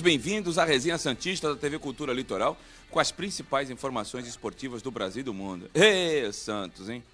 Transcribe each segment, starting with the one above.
todos bem-vindos à resenha Santista da TV Cultura Litoral com as principais informações esportivas do Brasil e do mundo. Ê, Santos, hein?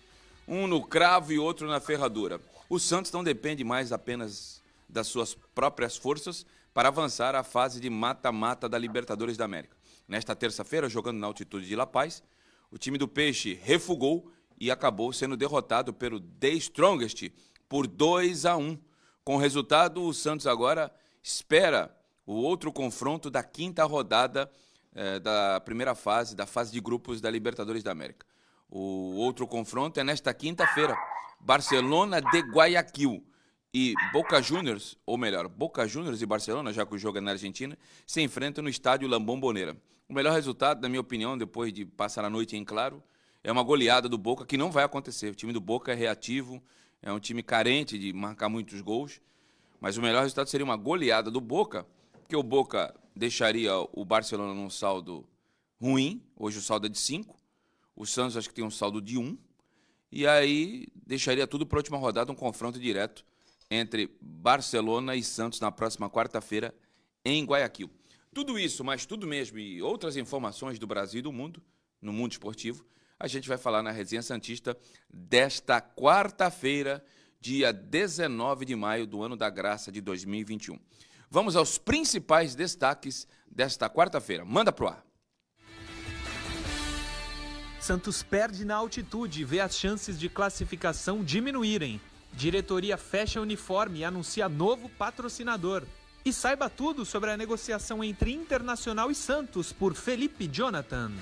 Um no cravo e outro na ferradura. O Santos não depende mais apenas das suas próprias forças para avançar à fase de mata-mata da Libertadores da América. Nesta terça-feira, jogando na altitude de La Paz, o time do Peixe refugou e acabou sendo derrotado pelo The Strongest por 2 a 1. Com o resultado, o Santos agora espera o outro confronto da quinta rodada eh, da primeira fase, da fase de grupos da Libertadores da América. O outro confronto é nesta quinta-feira. Barcelona de Guayaquil e Boca Juniors, ou melhor, Boca Juniors e Barcelona, já que o jogo é na Argentina, se enfrentam no estádio La Bombonera. O melhor resultado, na minha opinião, depois de passar a noite em claro, é uma goleada do Boca que não vai acontecer. O time do Boca é reativo, é um time carente de marcar muitos gols, mas o melhor resultado seria uma goleada do Boca porque o Boca deixaria o Barcelona num saldo ruim, hoje o saldo é de 5, o Santos acho que tem um saldo de 1, um, e aí deixaria tudo para a última rodada, um confronto direto entre Barcelona e Santos na próxima quarta-feira em Guayaquil. Tudo isso, mas tudo mesmo e outras informações do Brasil e do mundo, no mundo esportivo, a gente vai falar na Resenha Santista desta quarta-feira, dia 19 de maio do ano da graça de 2021. Vamos aos principais destaques desta quarta-feira. Manda pro ar. Santos perde na altitude e vê as chances de classificação diminuírem. Diretoria fecha uniforme e anuncia novo patrocinador. E saiba tudo sobre a negociação entre Internacional e Santos por Felipe Jonathan.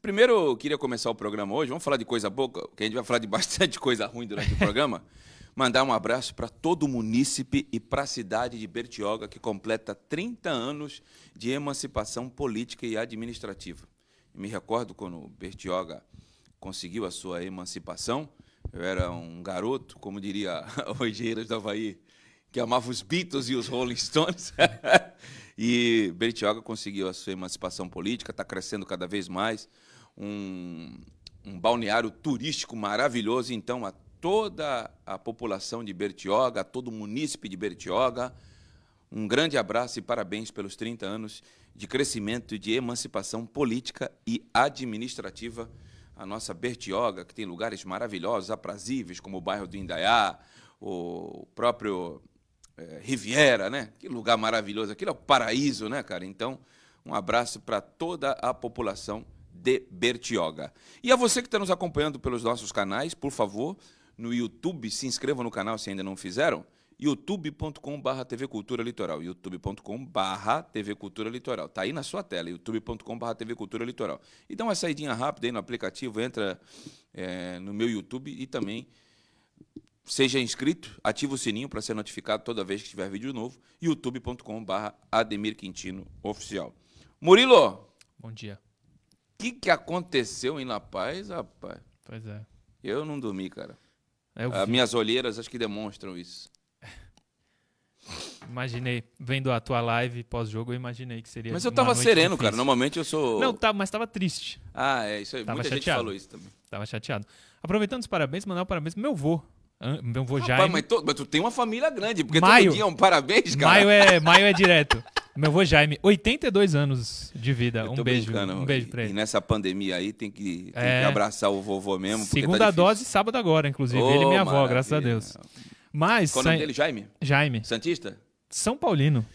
Primeiro, eu queria começar o programa hoje. Vamos falar de coisa boa, que a gente vai falar de bastante coisa ruim durante o programa. Mandar um abraço para todo o munícipe e para a cidade de Bertioga, que completa 30 anos de emancipação política e administrativa. Me recordo quando Bertioga conseguiu a sua emancipação. Eu era um garoto, como diria Rogeiras do Havaí, que amava os Beatles e os Rolling Stones. e Bertioga conseguiu a sua emancipação política, está crescendo cada vez mais. Um, um balneário turístico maravilhoso. Então, a toda a população de Bertioga, todo o munícipe de Bertioga. Um grande abraço e parabéns pelos 30 anos de crescimento e de emancipação política e administrativa. A nossa Bertioga, que tem lugares maravilhosos, aprazíveis, como o bairro do Indaiá, o próprio é, Riviera, né? Que lugar maravilhoso. Aquilo é o paraíso, né, cara? Então, um abraço para toda a população de Bertioga. E a você que está nos acompanhando pelos nossos canais, por favor, no YouTube, se inscrevam no canal se ainda não fizeram, youtube.com.br TV Cultura Litoral, youtube.com.br TV Cultura Litoral. Tá aí na sua tela, youtube.com.br TV Cultura Litoral. E dá uma saidinha rápida aí no aplicativo, entra é, no meu YouTube e também seja inscrito, ativa o sininho para ser notificado toda vez que tiver vídeo novo, youtube.com.br Ademir Quintino Oficial. Murilo! Bom dia. O que, que aconteceu em La Paz, rapaz? Pois é. Eu não dormi, cara. As minhas olheiras acho que demonstram isso. Imaginei, vendo a tua live pós-jogo, eu imaginei que seria. Mas eu tava sereno, difícil. cara. Normalmente eu sou. Não, tá, mas tava triste. Ah, é, isso aí. Tava Muita chateado. gente falou isso também. Tava chateado. Aproveitando os parabéns, mandar um parabéns pro meu avô. Meu avô Rapaz, Jaime. Mas, to, mas, tu tem uma família grande, porque maio, todo dia é um parabéns, cara. Maio é, maio é direto. Meu avô Jaime, 82 anos de vida. Um beijo. Um beijo pra ele. E nessa pandemia aí tem que, tem é... que abraçar o vovô mesmo. Segunda tá dose, sábado agora, inclusive. Oh, ele e minha avó, graças a Deus. Mas. Qual o nome dele? Jaime? Jaime. Santista? São Paulino.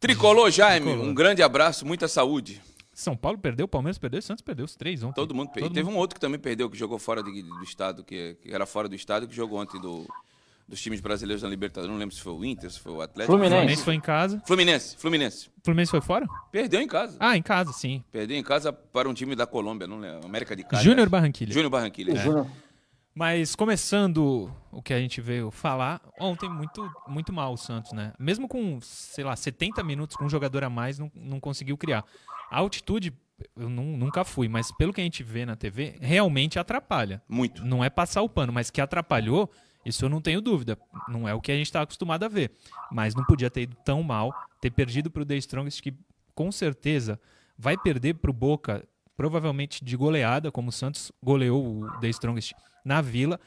Tricolor, Jaime. Tricolor. Um grande abraço, muita saúde. São Paulo perdeu, Palmeiras perdeu, Santos perdeu os três ontem. Todo mundo perdeu. Teve mundo... um outro que também perdeu, que jogou fora de, do estado, que, que, era fora do estado, que jogou ontem do, dos times brasileiros na Libertadores. Não lembro se foi o Inter, se foi o Atlético. Fluminense. Fluminense foi em casa. Fluminense, Fluminense. Fluminense foi fora? Perdeu em casa. Ah, em casa, sim. Perdeu em casa para um time da Colômbia, não lembro. América de Cali. Júnior Barranquilla. Júnior Barranquilla. É. Mas começando o que a gente veio falar, ontem muito, muito mal o Santos, né? Mesmo com, sei lá, 70 minutos com um jogador a mais, não, não conseguiu criar. A altitude, eu não, nunca fui, mas pelo que a gente vê na TV, realmente atrapalha. Muito. Não é passar o pano, mas que atrapalhou, isso eu não tenho dúvida. Não é o que a gente está acostumado a ver. Mas não podia ter ido tão mal, ter perdido para o The Strongest, que com certeza vai perder para o Boca, provavelmente de goleada, como o Santos goleou o The Strongest na Vila.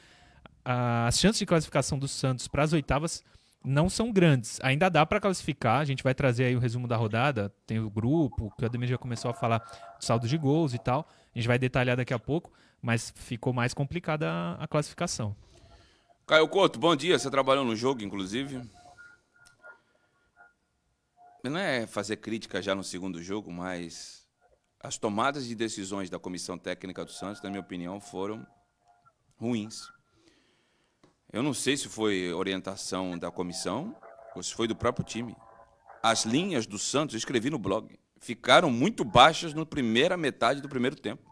As chances de classificação do Santos para as oitavas não são grandes. Ainda dá para classificar. A gente vai trazer aí o resumo da rodada. Tem o grupo, que o Ademir já começou a falar do saldo de gols e tal. A gente vai detalhar daqui a pouco, mas ficou mais complicada a, a classificação. Caio Couto, bom dia. Você trabalhou no jogo, inclusive. Não é fazer crítica já no segundo jogo, mas as tomadas de decisões da comissão técnica do Santos, na minha opinião, foram ruins. Eu não sei se foi orientação da comissão ou se foi do próprio time. As linhas do Santos, eu escrevi no blog, ficaram muito baixas na primeira metade do primeiro tempo.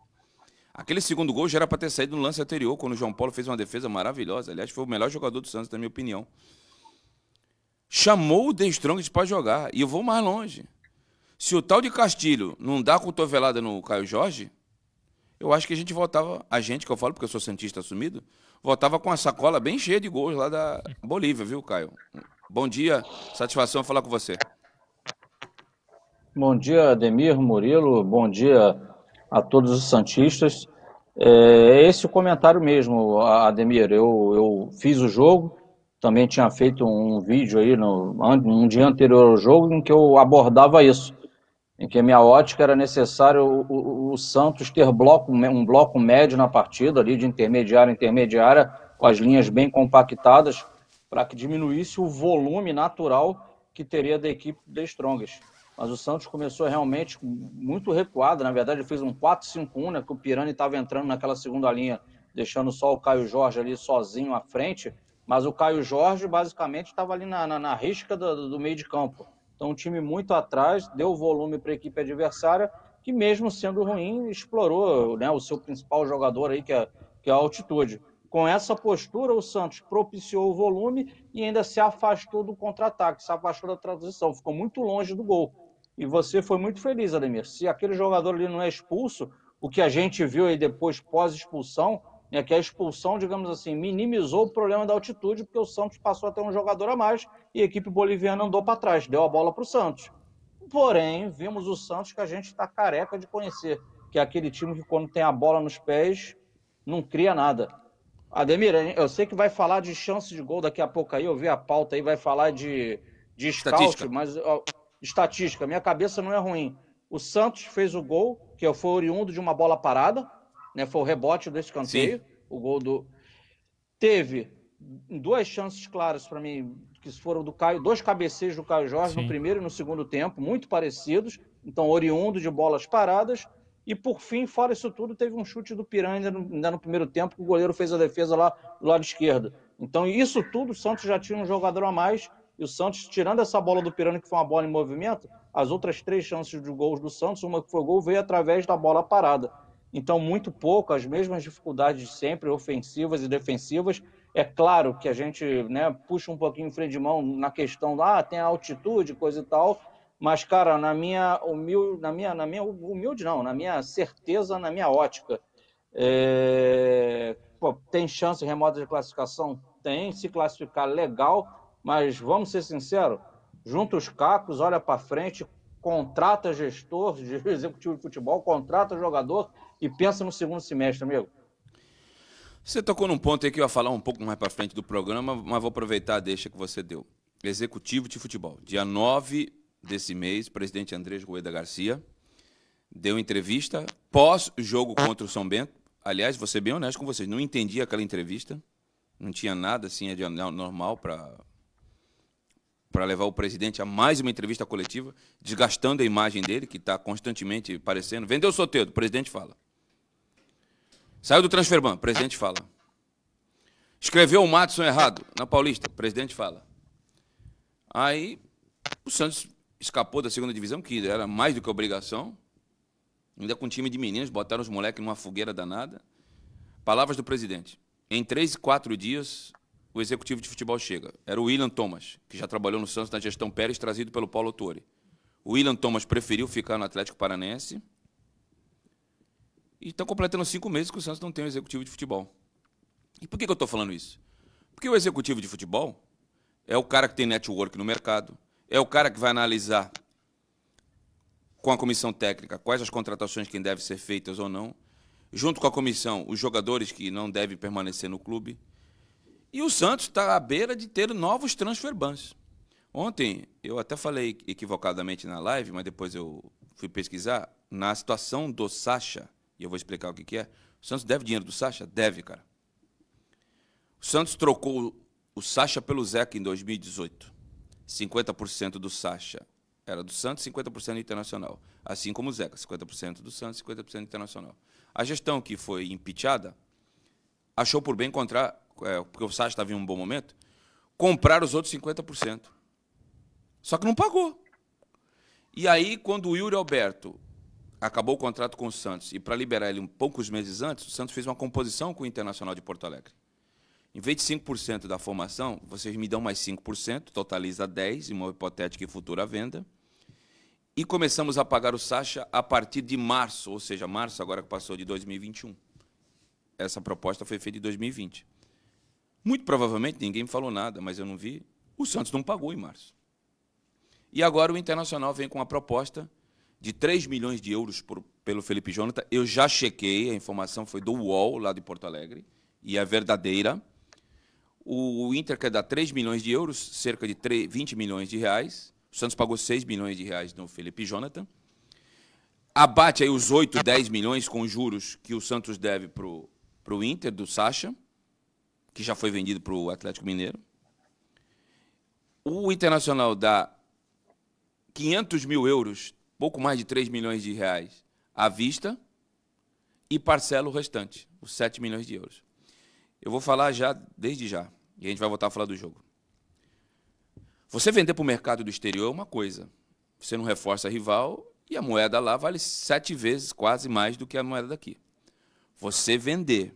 Aquele segundo gol já era para ter saído no lance anterior, quando o João Paulo fez uma defesa maravilhosa. Aliás, foi o melhor jogador do Santos, na minha opinião. Chamou o The Strongest para jogar. E eu vou mais longe. Se o tal de Castilho não dá cotovelada no Caio Jorge, eu acho que a gente voltava, a gente que eu falo porque eu sou cientista assumido, voltava com a sacola bem cheia de gols lá da Bolívia, viu, Caio? Bom dia, satisfação falar com você. Bom dia, Ademir, Murilo, bom dia a todos os santistas. É esse o comentário mesmo, Ademir. Eu, eu fiz o jogo, também tinha feito um vídeo aí no um dia anterior ao jogo em que eu abordava isso em que a minha ótica era necessário o, o, o, Santos ter bloco, um bloco médio na partida, ali de intermediária a intermediária, com as linhas bem compactadas, para que diminuísse o volume natural que teria da equipe de Strongest. Mas o Santos começou realmente muito recuado, na verdade fez um 4-5-1, né, que o Pirani estava entrando naquela segunda linha, deixando só o Caio Jorge ali sozinho à frente, mas o Caio Jorge basicamente estava ali na, na, na risca do, do meio de campo então, um time muito atrás, deu volume para a equipe adversária, que mesmo sendo ruim, explorou né, o seu principal jogador aí, que é, que é a altitude. Com essa postura, o Santos propiciou o volume e ainda se afastou do contra-ataque, se afastou da transição, ficou muito longe do gol. E você foi muito feliz, Ademir. Se aquele jogador ali não é expulso, o que a gente viu aí depois, pós-expulsão, né, que a expulsão, digamos assim, minimizou o problema da altitude, porque o Santos passou a ter um jogador a mais e a equipe boliviana andou para trás, deu a bola para o Santos. Porém, vimos o Santos que a gente está careca de conhecer, que é aquele time que, quando tem a bola nos pés, não cria nada. Ademir, eu sei que vai falar de chance de gol daqui a pouco aí, eu vi a pauta aí, vai falar de, de scout, mas estatística, minha cabeça não é ruim. O Santos fez o gol, que foi oriundo de uma bola parada, né? Foi o rebote do escanteio, Sim. o gol do. Teve duas chances claras para mim, que foram do Caio, dois cabeceiros do Caio Jorge Sim. no primeiro e no segundo tempo, muito parecidos, então oriundo de bolas paradas. E por fim, fora isso tudo, teve um chute do Piranha ainda no primeiro tempo, que o goleiro fez a defesa lá do lado esquerdo. Então, isso tudo, o Santos já tinha um jogador a mais, e o Santos, tirando essa bola do Piranha, que foi uma bola em movimento, as outras três chances de gols do Santos, uma que foi gol, veio através da bola parada. Então, muito pouco, as mesmas dificuldades de sempre, ofensivas e defensivas. É claro que a gente né, puxa um pouquinho o freio de mão na questão da ah, tem a altitude, coisa e tal, mas, cara, na minha humilde, na minha, na minha humilde não, na minha certeza, na minha ótica, é... Pô, tem chance remota de classificação? Tem, se classificar legal, mas vamos ser sinceros, junta os cacos, olha para frente, contrata gestor, executivo de futebol, contrata jogador e pensa no segundo semestre, amigo. Você tocou num ponto aí que eu ia falar um pouco mais para frente do programa, mas vou aproveitar a deixa que você deu. Executivo de futebol. Dia 9 desse mês, presidente Andrés Rueda Garcia deu entrevista pós-jogo contra o São Bento. Aliás, vou ser bem honesto com vocês, não entendi aquela entrevista. Não tinha nada assim de normal para para levar o presidente a mais uma entrevista coletiva, desgastando a imagem dele, que está constantemente aparecendo. Vendeu o Soteldo, o presidente fala. Saiu do Transferban, o presidente fala. Escreveu o Matson errado na Paulista, o presidente fala. Aí o Santos escapou da segunda divisão, que era mais do que obrigação. Ainda com um time de meninos, botaram os moleques numa fogueira danada. Palavras do presidente. Em três, quatro dias, o executivo de futebol chega. Era o William Thomas, que já trabalhou no Santos na gestão Pérez, trazido pelo Paulo Autori. O William Thomas preferiu ficar no Atlético Paranense. E estão completando cinco meses que o Santos não tem um executivo de futebol. E por que, que eu estou falando isso? Porque o executivo de futebol é o cara que tem network no mercado, é o cara que vai analisar com a comissão técnica quais as contratações que devem ser feitas ou não, junto com a comissão, os jogadores que não devem permanecer no clube E o Santos está à beira de ter novos transfer bans. Ontem, eu até falei equivocadamente na live, mas depois eu fui pesquisar, na situação do Sacha, e eu vou explicar o que, que é. O Santos deve dinheiro do Sacha? Deve, cara. O Santos trocou o Sacha pelo Zeca em 2018. 50% do Sacha era do Santos, 50% do Internacional. Assim como o Zeca, 50% do Santos, 50% do Internacional. A gestão que foi impeachada achou por bem encontrar, é, porque o Sacha estava em um bom momento, comprar os outros 50%. Só que não pagou. E aí, quando o Yuri Alberto acabou o contrato com o Santos e para liberar ele um poucos meses antes, o Santos fez uma composição com o Internacional de Porto Alegre. Em vez de 5% da formação, vocês me dão mais 5%, totaliza 10% em uma hipotética e futura venda. E começamos a pagar o Sacha a partir de março, ou seja, março agora que passou de 2021. Essa proposta foi feita em 2020. Muito provavelmente, ninguém me falou nada, mas eu não vi, o Santos não pagou em março. E agora o Internacional vem com uma proposta de 3 milhões de euros por, pelo Felipe Jonathan. Eu já chequei, a informação foi do UOL, lá de Porto Alegre, e é verdadeira. O Inter quer dar 3 milhões de euros, cerca de 3, 20 milhões de reais. O Santos pagou 6 milhões de reais no Felipe Jonathan. Abate aí os 8, 10 milhões com juros que o Santos deve para o Inter, do Sacha, que já foi vendido para o Atlético Mineiro. O Internacional dá 500 mil euros, pouco mais de 3 milhões de reais, à vista e parcela o restante, os 7 milhões de euros. Eu vou falar já, desde já, e a gente vai voltar a falar do jogo. Você vender para o mercado do exterior é uma coisa. Você não reforça a rival e a moeda lá vale sete vezes, quase mais do que a moeda daqui. Você vender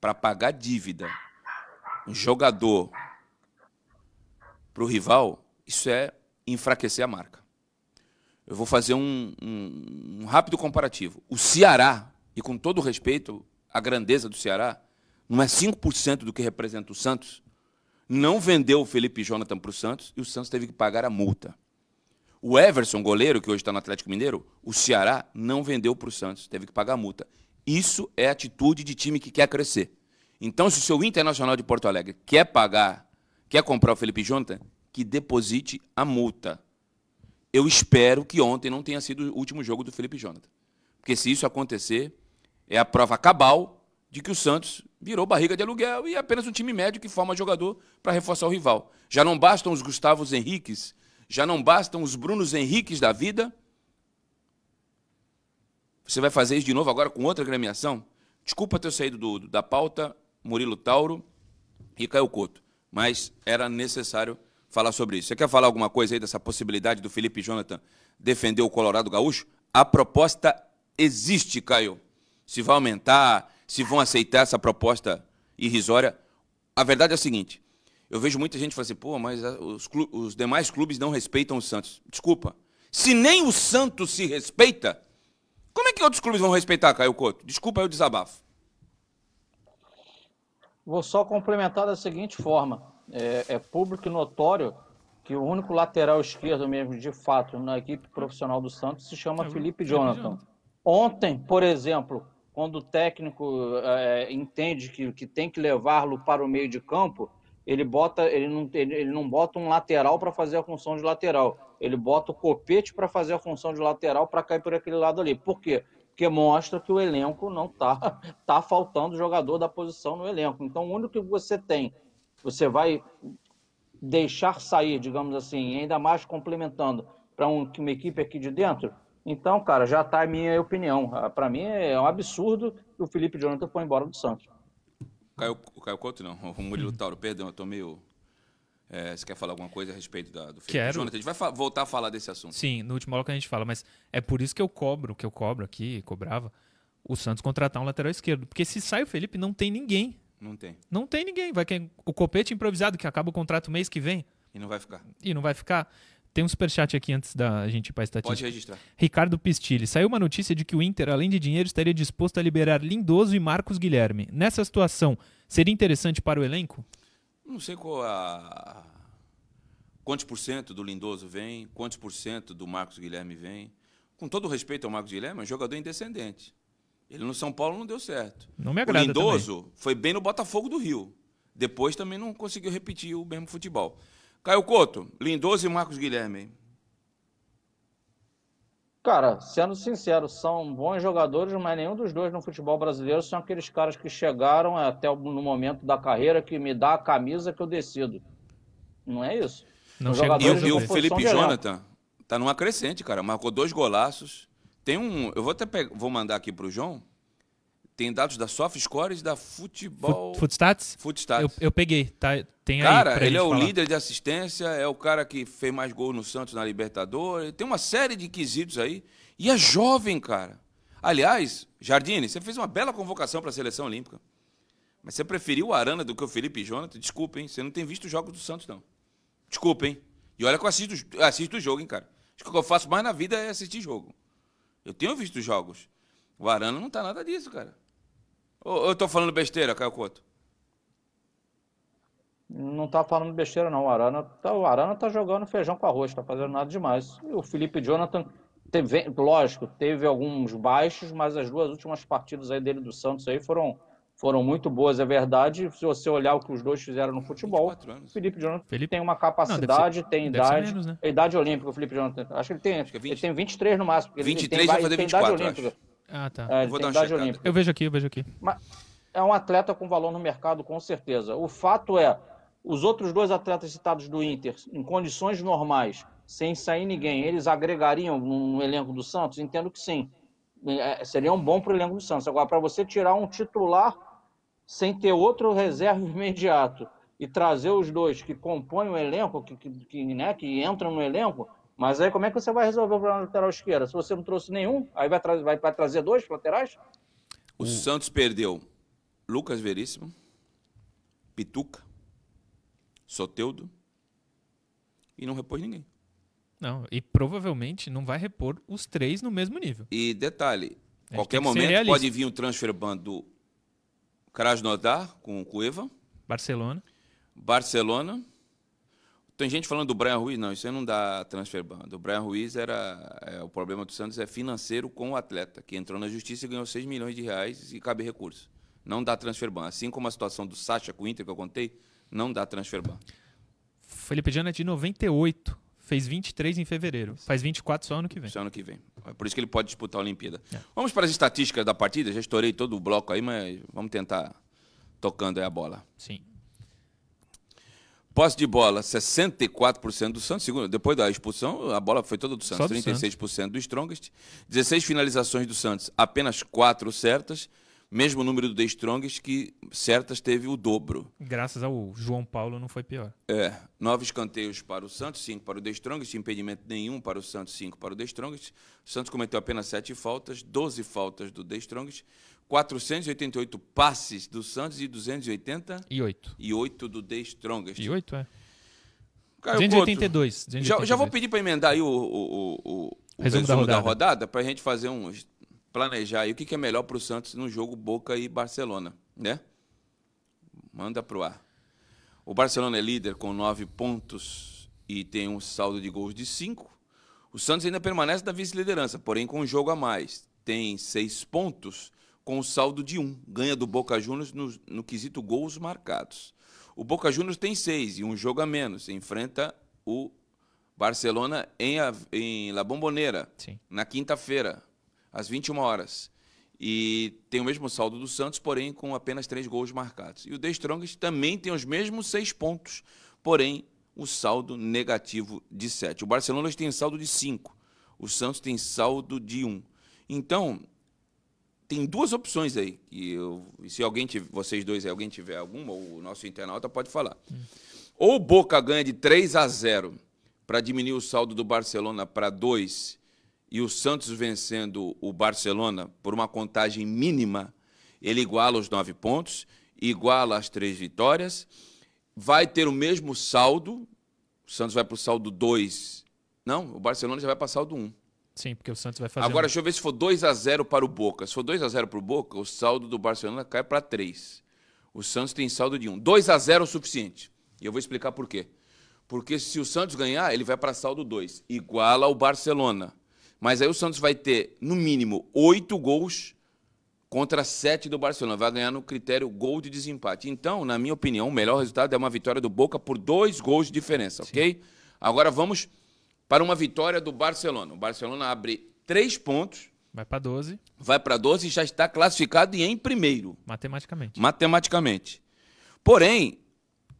para pagar dívida jogador para o rival, isso é enfraquecer a marca. Eu vou fazer um, um, um rápido comparativo. O Ceará, e com todo respeito à grandeza do Ceará, não é 5% do que representa o Santos, não vendeu o Felipe Jonathan para o Santos e o Santos teve que pagar a multa. O Everson, goleiro, que hoje está no Atlético Mineiro, o Ceará não vendeu para o Santos, teve que pagar a multa. Isso é atitude de time que quer crescer. Então, se o seu Internacional de Porto Alegre quer pagar, quer comprar o Felipe Jonathan, que deposite a multa. Eu espero que ontem não tenha sido o último jogo do Felipe Jonathan. Porque se isso acontecer, é a prova cabal de que o Santos virou barriga de aluguel e é apenas um time médio que forma jogador para reforçar o rival. Já não bastam os Gustavos Henriques, já não bastam os Brunos Henriques da vida. Você vai fazer isso de novo agora com outra gremiação? Desculpa ter saído do, da pauta, Murilo Tauro e Caio Couto, mas era necessário falar sobre isso. Você quer falar alguma coisa aí dessa possibilidade do Felipe Jonathan defender o Colorado Gaúcho? A proposta existe, Caio. Se vai aumentar, se vão aceitar essa proposta irrisória. A verdade é a seguinte: eu vejo muita gente falando assim, pô, mas os, os demais clubes não respeitam o Santos. Desculpa. Se nem o Santos se respeita, como é que outros clubes vão respeitar, Caio Couto? Desculpa o desabafo. Vou só complementar da seguinte forma: é, é público e notório que o único lateral esquerdo mesmo, de fato, na equipe profissional do Santos se chama é Felipe. Jonathan. Ontem, por exemplo, quando o técnico é, entende que, que tem que levá-lo para o meio de campo, ele bota, ele não, ele, ele não bota um lateral para fazer a função de lateral. Ele bota o copete para fazer a função de lateral para cair por aquele lado ali. Por quê? Porque mostra que o elenco não tá, tá faltando jogador da posição no elenco. Então, o único que você tem, você vai deixar sair, digamos assim, ainda mais complementando para um, uma equipe aqui de dentro, então, cara, já está a minha opinião. Ah, Para mim é um absurdo que o Felipe Jonathan foi embora do Santos. Caio, o Caio Couto não, o Murilo Tauro, perdão, eu tô meio... É, você quer falar alguma coisa a respeito da, do Felipe Quero. Jonathan? A gente vai voltar a falar desse assunto. Sim, no último bloco a gente fala, mas é por isso que eu cobro, que eu cobro aqui, cobrava, o Santos contratar um lateral esquerdo. Porque se sai o Felipe, não tem ninguém. Não tem. Não tem ninguém. Vai que o copete improvisado que acaba o contrato mês que vem. E não vai ficar. E não vai ficar. Tem um superchat aqui antes da gente ir para a estatística. Pode registrar. Ricardo Pistilli. Saiu uma notícia de que o Inter, além de dinheiro, estaria disposto a liberar Lindoso e Marcos Guilherme. Nessa situação, seria interessante para o elenco? Não sei qual a. Quantos por cento do Lindoso vem, quantos por cento do Marcos Guilherme vem. Com todo respeito ao Marcos Guilherme, é um jogador indescendente. Ele no São Paulo não deu certo. Não me agrada. O Lindoso também. foi bem no Botafogo do Rio. Depois também não conseguiu repetir o mesmo futebol. Caio Couto, Lindoso e Marcos Guilherme. Cara, sendo sincero, são bons jogadores, mas nenhum dos dois no futebol brasileiro são aqueles caras que chegaram até no momento da carreira que me dá a camisa que eu decido. Não é isso. Não e, e o Felipe Jonathan tá numa crescente, cara. Marcou dois golaços. Tem um. Eu vou até pe... vou mandar aqui pro João. Tem dados da SoftScores da Futebol. Footstats? Footstats. Eu, eu peguei. Tá, tem cara, ele é o falar. líder de assistência, é o cara que fez mais gol no Santos na Libertadores. Tem uma série de quesitos aí. E é jovem, cara. Aliás, Jardine, você fez uma bela convocação para a seleção olímpica. Mas você preferiu o Arana do que o Felipe Jonathan? Desculpa, hein? Você não tem visto os jogos do Santos, não. Desculpa, hein? E olha que eu assisto, assisto o jogo, hein, cara. Acho que o que eu faço mais na vida é assistir jogo. Eu tenho visto os jogos. O Arana não tá nada disso, cara. Ou eu tô falando besteira, Caio Couto? Não tá falando besteira, não. O Arana tá, o Arana tá jogando feijão com arroz, tá fazendo nada demais. E o Felipe Jonathan, teve, lógico, teve alguns baixos, mas as duas últimas partidas aí dele do Santos aí foram, foram muito boas, é verdade. Se você olhar o que os dois fizeram no futebol, o Felipe Jonathan Felipe? tem uma capacidade, Não, tem ser idade. menos, né? é idade olímpica, o Felipe Jonathan. Acho que ele tem, que é 20. ele tem 23 no máximo. porque ele 23 tem, vai fazer tem 24, idade olímpica. Ah, tá. É, ele vou dar uma olímpica. Eu vejo aqui, eu vejo aqui. Mas é um atleta com valor no mercado, com certeza. O fato é, os outros dois atletas citados do Inter, em condições normais, sem sair ninguém, eles agregariam no, no elenco do Santos? Entendo que sim. É, seria um bom para o elenco do Santos. Agora, para você tirar um titular sem ter outro reserva imediato e trazer os dois que compõem o elenco, que, que, que, né, que entram no elenco, mas aí como é que você vai resolver o problema da lateral esquerda? Se você não trouxe nenhum, aí vai, tra vai, vai trazer dois laterais? O Santos perdeu Lucas Veríssimo, Pituca, Soteudo e não repôs ninguém. Não, e provavelmente não vai repor os três no mesmo nível. E detalhe, A qualquer momento pode vir um transfer ban do Krasnodar com o Cueva, Barcelona. Barcelona. Tem gente falando do Brian Ruiz, não, isso aí não dá transfer ban. O Brian Ruiz era é, o problema do Santos é financeiro com o atleta, que entrou na justiça e ganhou 6 milhões de reais e cabe recurso. Não dá transfer ban. Assim como a situação do Sacha com o Inter que eu contei, não dá transfer ban. Felipe Jana é de 98. Fez 23 em fevereiro. Faz 24 só ano que vem. Esse ano que vem. É por isso que ele pode disputar a Olimpíada. É. Vamos para as estatísticas da partida. Já estourei todo o bloco aí, mas vamos tentar tocando aí a bola. Sim. Posse de bola, 64% do Santos. Segundo, depois da expulsão, a bola foi toda do Santos. Do 36% do Strongest. 16 finalizações do Santos, apenas 4 certas. Mesmo número do The Strongest, que certas teve o dobro. Graças ao João Paulo não foi pior. É, nove escanteios para o Santos, cinco para o The Strongest, impedimento nenhum para o Santos, cinco para o The Strongest. O Santos cometeu apenas sete faltas, 12 faltas do The Strongest, 488 passes do Santos e 288 E 8. do The Strongest. E 8, é. Caio 282. Couto, Já, já vou pedir para emendar aí o, o, o, o- Resumo da da rodada. rodada, para a gente fazer um planejar aí o que, que é melhor para o Santos no jogo Boca e Barcelona, né? Manda pro ar. O Barcelona é líder com nove pontos e tem um saldo de gols de cinco. O Santos ainda permanece na vice-liderança, porém com um jogo a mais. Tem seis pontos com um saldo de um. Ganha do Boca Juniors no, no quesito gols marcados. O Boca Juniors tem seis e um jogo a menos. Enfrenta o Barcelona em, em La Bombonera, Sim. na quinta-feira, às 21 horas. E tem o mesmo saldo do Santos, porém com apenas três gols marcados. E o The Strongest também tem os mesmos seis pontos, porém o saldo negativo de sete. O Barcelona tem saldo de cinco, o Santos tem saldo de um. Então, tem duas opções aí. E eu, se alguém tiver, vocês dois alguém tiver alguma, o nosso internauta pode falar. Ou o Boca ganha de 3 a 0 para diminuir o saldo do Barcelona para 2 e o Santos vencendo o Barcelona por uma contagem mínima, ele iguala os nove pontos, iguala as três vitórias, vai ter o mesmo saldo, o Santos vai para o saldo 2. Não, o Barcelona já vai para saldo 1. Um. Sim, porque o Santos vai fazer. Agora, um- deixa eu ver se for 2 a 0 para o Boca. Se for 2 a 0 para o Boca, o saldo do Barcelona cai para 3. O Santos tem saldo de 1. 2 a 0 é o suficiente. E eu vou explicar por quê. Porque se o Santos ganhar, ele vai para saldo 2, iguala ao Barcelona. Mas aí o Santos vai ter, no mínimo, 8 gols contra 7 do Barcelona. Vai ganhar no critério gol de desempate. Então, na minha opinião, o melhor resultado é uma vitória do Boca por dois gols de diferença, Sim. ok? Agora vamos para uma vitória do Barcelona. O Barcelona abre três pontos. Vai para 12. Vai para 12 e já está classificado e em primeiro. Matematicamente. Matematicamente. Porém,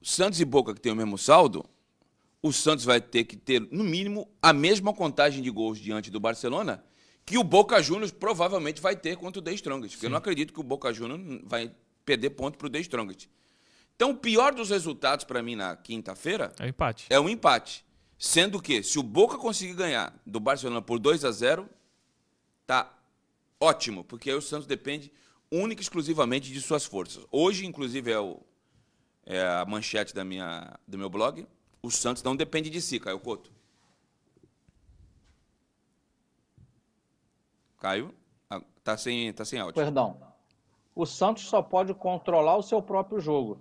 Santos e Boca, que tem o mesmo saldo, o Santos vai ter que ter, no mínimo, a mesma contagem de gols diante do Barcelona que o Boca Juniors provavelmente vai ter contra o The Strongest. Porque eu não acredito que o Boca Juniors vai perder ponto para o The Strongest. Então, o pior dos resultados para mim na quinta-feira é o empate. É o empate. Sendo que, se o Boca conseguir ganhar do Barcelona por 2 a 0 tá ótimo, porque aí o Santos depende única e exclusivamente de suas forças. Hoje, inclusive, é, o, é a manchete da minha, do meu blog. O Santos não depende de si, Caio Couto. Caio, tá sem, tá sem áudio. Perdão. O Santos só pode controlar o seu próprio jogo.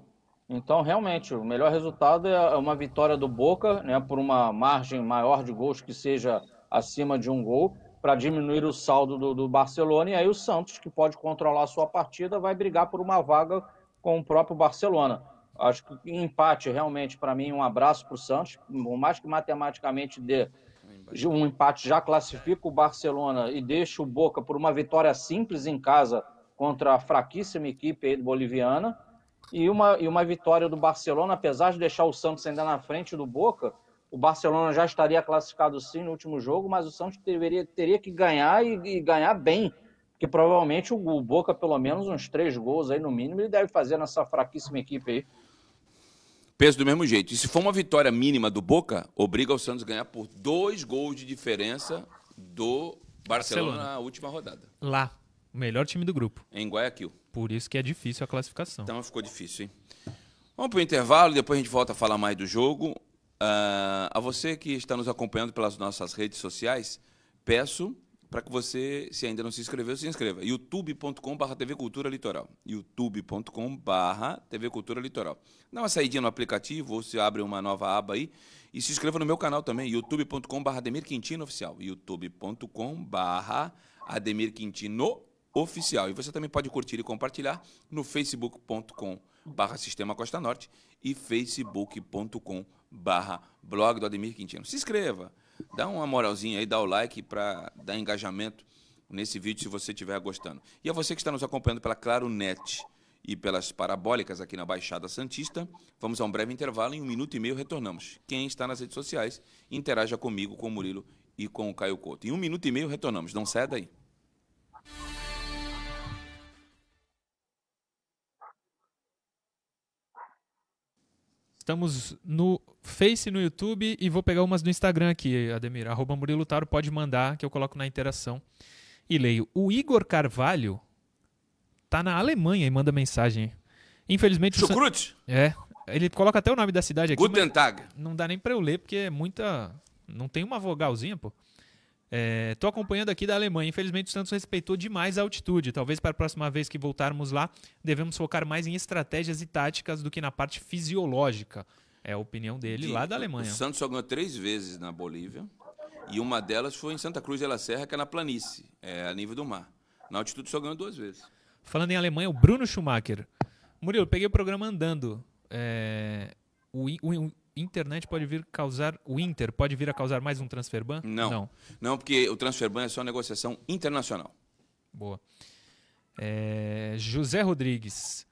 Então, realmente, o melhor resultado é uma vitória do Boca, né, por uma margem maior de gols que seja acima de um gol, para diminuir o saldo do, do, Barcelona. E aí o Santos, que pode controlar a sua partida, vai brigar por uma vaga com o próprio Barcelona. Acho que empate, realmente, para mim, um abraço para o Santos, por mais que matematicamente dê um empate já classifica o Barcelona e deixa o Boca por uma vitória simples em casa contra a fraquíssima equipe boliviana e uma, e uma vitória do Barcelona, apesar de deixar o Santos ainda na frente do Boca, o Barcelona já estaria classificado sim no último jogo, mas o Santos deveria, teria que ganhar e, e ganhar bem, porque provavelmente o, o, Boca, pelo menos uns três gols aí no mínimo, ele deve fazer nessa fraquíssima equipe aí. Penso do mesmo jeito. E se for uma vitória mínima do Boca, obriga o Santos a ganhar por dois gols de diferença do Barcelona, Barcelona. na última rodada. Lá, o melhor time do grupo. Em Guayaquil. Por isso que é difícil a classificação. Então ficou difícil, hein? Vamos para o intervalo, depois a gente volta a falar mais do jogo. Uh, a você que está nos acompanhando pelas nossas redes sociais, peço para que você, se ainda não se inscreveu, se inscreva. youtube.com.br TV Cultura Litoral. youtube.com.br TV Cultura Litoral. Dá uma saidinha no aplicativo ou se abre uma nova aba aí e se inscreva no meu canal também, youtube.com.br Ademir Quintino Oficial. youtube.com.br Ademir Quintino Oficial. E você também pode curtir e compartilhar no facebook.com.br Sistema Costa Norte e facebook.com.br blog do Ademir Quintino. Se inscreva! Dá uma moralzinha aí, dá o like para dar engajamento nesse vídeo se você estiver gostando. E a você que está nos acompanhando pela Claro Net e pelas parabólicas aqui na Baixada Santista, vamos a um breve intervalo. Em um minuto e meio retornamos. Quem está nas redes sociais, interaja comigo, com o Murilo e com o Caio Couto. Em um minuto e meio retornamos. Não saia daí. Estamos no Face, no YouTube e vou pegar umas do Instagram aqui, Ademir. Arroba Murilo Taro, pode mandar que eu coloco na interação. E leio. O Igor Carvalho tá na Alemanha e manda mensagem. Infelizmente... Chucrute? É. Ele coloca até o nome da cidade aqui. Guten Tag. Não dá nem para eu ler, porque é muita... Não tem uma vogalzinha, pô. Estou é, acompanhando aqui da Alemanha. Infelizmente, o Santos respeitou demais a altitude. Talvez para a próxima vez que voltarmos lá, devemos focar mais em estratégias e táticas do que na parte fisiológica. É a opinião dele lá da Alemanha. O Santos só ganhou três vezes na Bolívia. E uma delas foi em Santa Cruz de la Serra, que é na planície, é a nível do mar. Na altitude só ganhou duas vezes. Falando em Alemanha, o Bruno Schumacher. Murilo, peguei o programa andando. É, o, o, internet pode vir causar. O Inter pode vir a causar mais um transfer ban? Não. Não, não porque o transfer ban é só negociação internacional. Boa. É, José Rodrigues.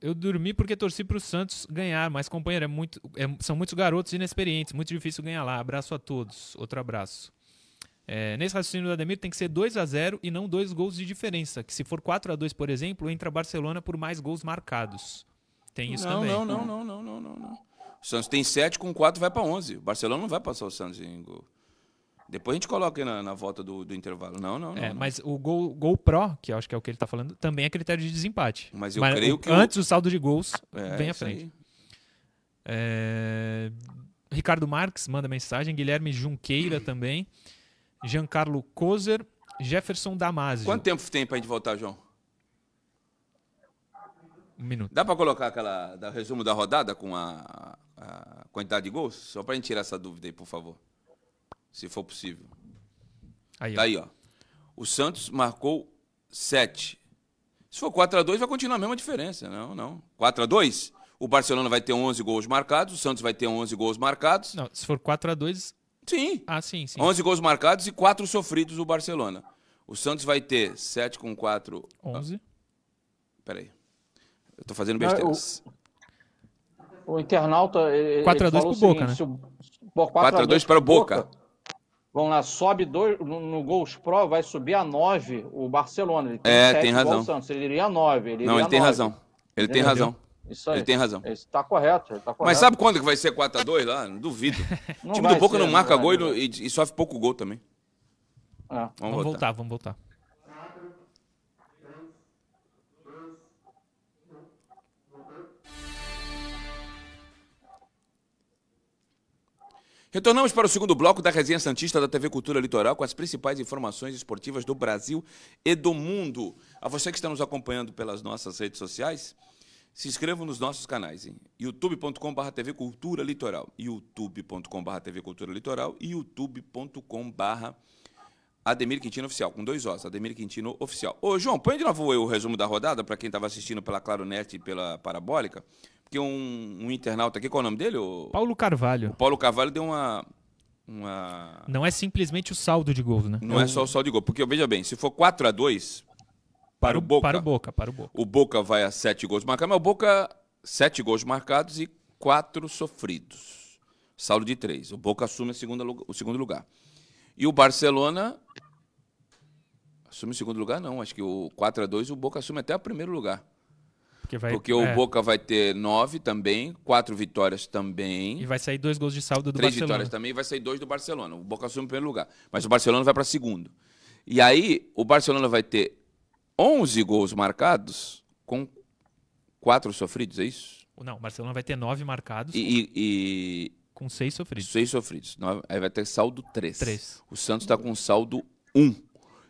Eu dormi porque torci para o Santos ganhar, mas, companheiro, é muito, é, são muitos garotos inexperientes, muito difícil ganhar lá. Abraço a todos. Outro abraço. É, nesse raciocínio do Ademir tem que ser 2 a 0 e não dois gols de diferença. Que se for 4 a 2 por exemplo, entra Barcelona por mais gols marcados. Tem isso não, também. Não, não, não, não, não, não, não. O Santos tem 7, com 4 vai para 11. O Barcelona não vai passar o Santos em gol. Depois a gente coloca aí na, na volta do, do, intervalo. Não, não, não. É, não. mas o gol, gol Pro, que eu acho que é o que ele está falando, também é critério de desempate. Mas eu mas creio o, que. Antes o saldo de gols é, vem à frente. É... Ricardo Marques manda mensagem, Guilherme Junqueira também, Giancarlo Kozer, Jefferson Damasio. Quanto tempo tem para a gente voltar, João? Um minuto. Dá para colocar aquela da resumo da rodada com a, a quantidade de gols? Só para a gente tirar essa dúvida aí, por favor. Se for possível. Aí, tá ó. aí, ó. O Santos marcou 7. Se for 4x2, vai continuar a mesma diferença. Não, não. 4x2, o Barcelona vai ter 11 gols marcados, o Santos vai ter 11 gols marcados. Não, se for 4x2. Sim. Ah, sim, sim. 11 gols marcados e 4 sofridos o Barcelona. O Santos vai ter 7 com 4. 11. Ah, peraí. Eu tô fazendo besteira. Não, o, o internauta. 4x2 pro Boca, né? 4x2 para o Boca. Vamos lá, sobe dois, no, no Gols Pro, vai subir a 9 o Barcelona. Ele tem é, tem razão. Santos, ele iria a 9. Ele Não, ele tem 9. razão. Ele tem razão. Isso aí. Ele tem razão. Isso tá correto, tá correto. Mas sabe quando que vai ser 4x2 lá? Não duvido. Não o time do Boca ser, não marca não gol e, e, sofre pouco gol também. É. Vamos, vamos voltar. voltar, vamos voltar. Retornamos para o segundo bloco da resenha Santista da TV Cultura Litoral com as principais informações esportivas do Brasil e do mundo. A você que está nos acompanhando pelas nossas redes sociais, se inscreva nos nossos canais em youtube.com.br TV Cultura Litoral, youtube.com.br TV Cultura Litoral e youtube.com.br Ademir Quintino Oficial, com dois Os, Ademir Quintino Oficial. Ô, João, põe de novo o resumo da rodada para quem estava assistindo pela Claro Net e pela Parabólica. Porque um, um internauta aqui, qual é o nome dele? O... Paulo Carvalho. O Paulo Carvalho deu uma, uma. Não é simplesmente o saldo de gols, né? Não é, é só o saldo de gol. Porque, veja bem, se for 4 a 2 para, para o Boca. Para o Boca, para o Boca. O Boca vai a 7 gols marcados, mas o Boca, 7 gols marcados e 4 sofridos. Saldo de 3. O Boca assume segunda, o segundo lugar. E o Barcelona. Assume o segundo lugar? Não. Acho que o 4 a 2 o Boca assume até o primeiro lugar. Porque, vai, Porque é. o Boca vai ter nove também, quatro vitórias também. E vai sair dois gols de saldo do Três Barcelona. vitórias também e vai sair dois do Barcelona. O Boca assume o primeiro lugar. Mas o Barcelona vai para segundo. E aí, o Barcelona vai ter 11 gols marcados com quatro sofridos, é isso? Não, o Barcelona vai ter nove marcados. E, e, com seis sofridos. Seis sofridos. Aí vai ter saldo três. Três. O Santos está com saldo um.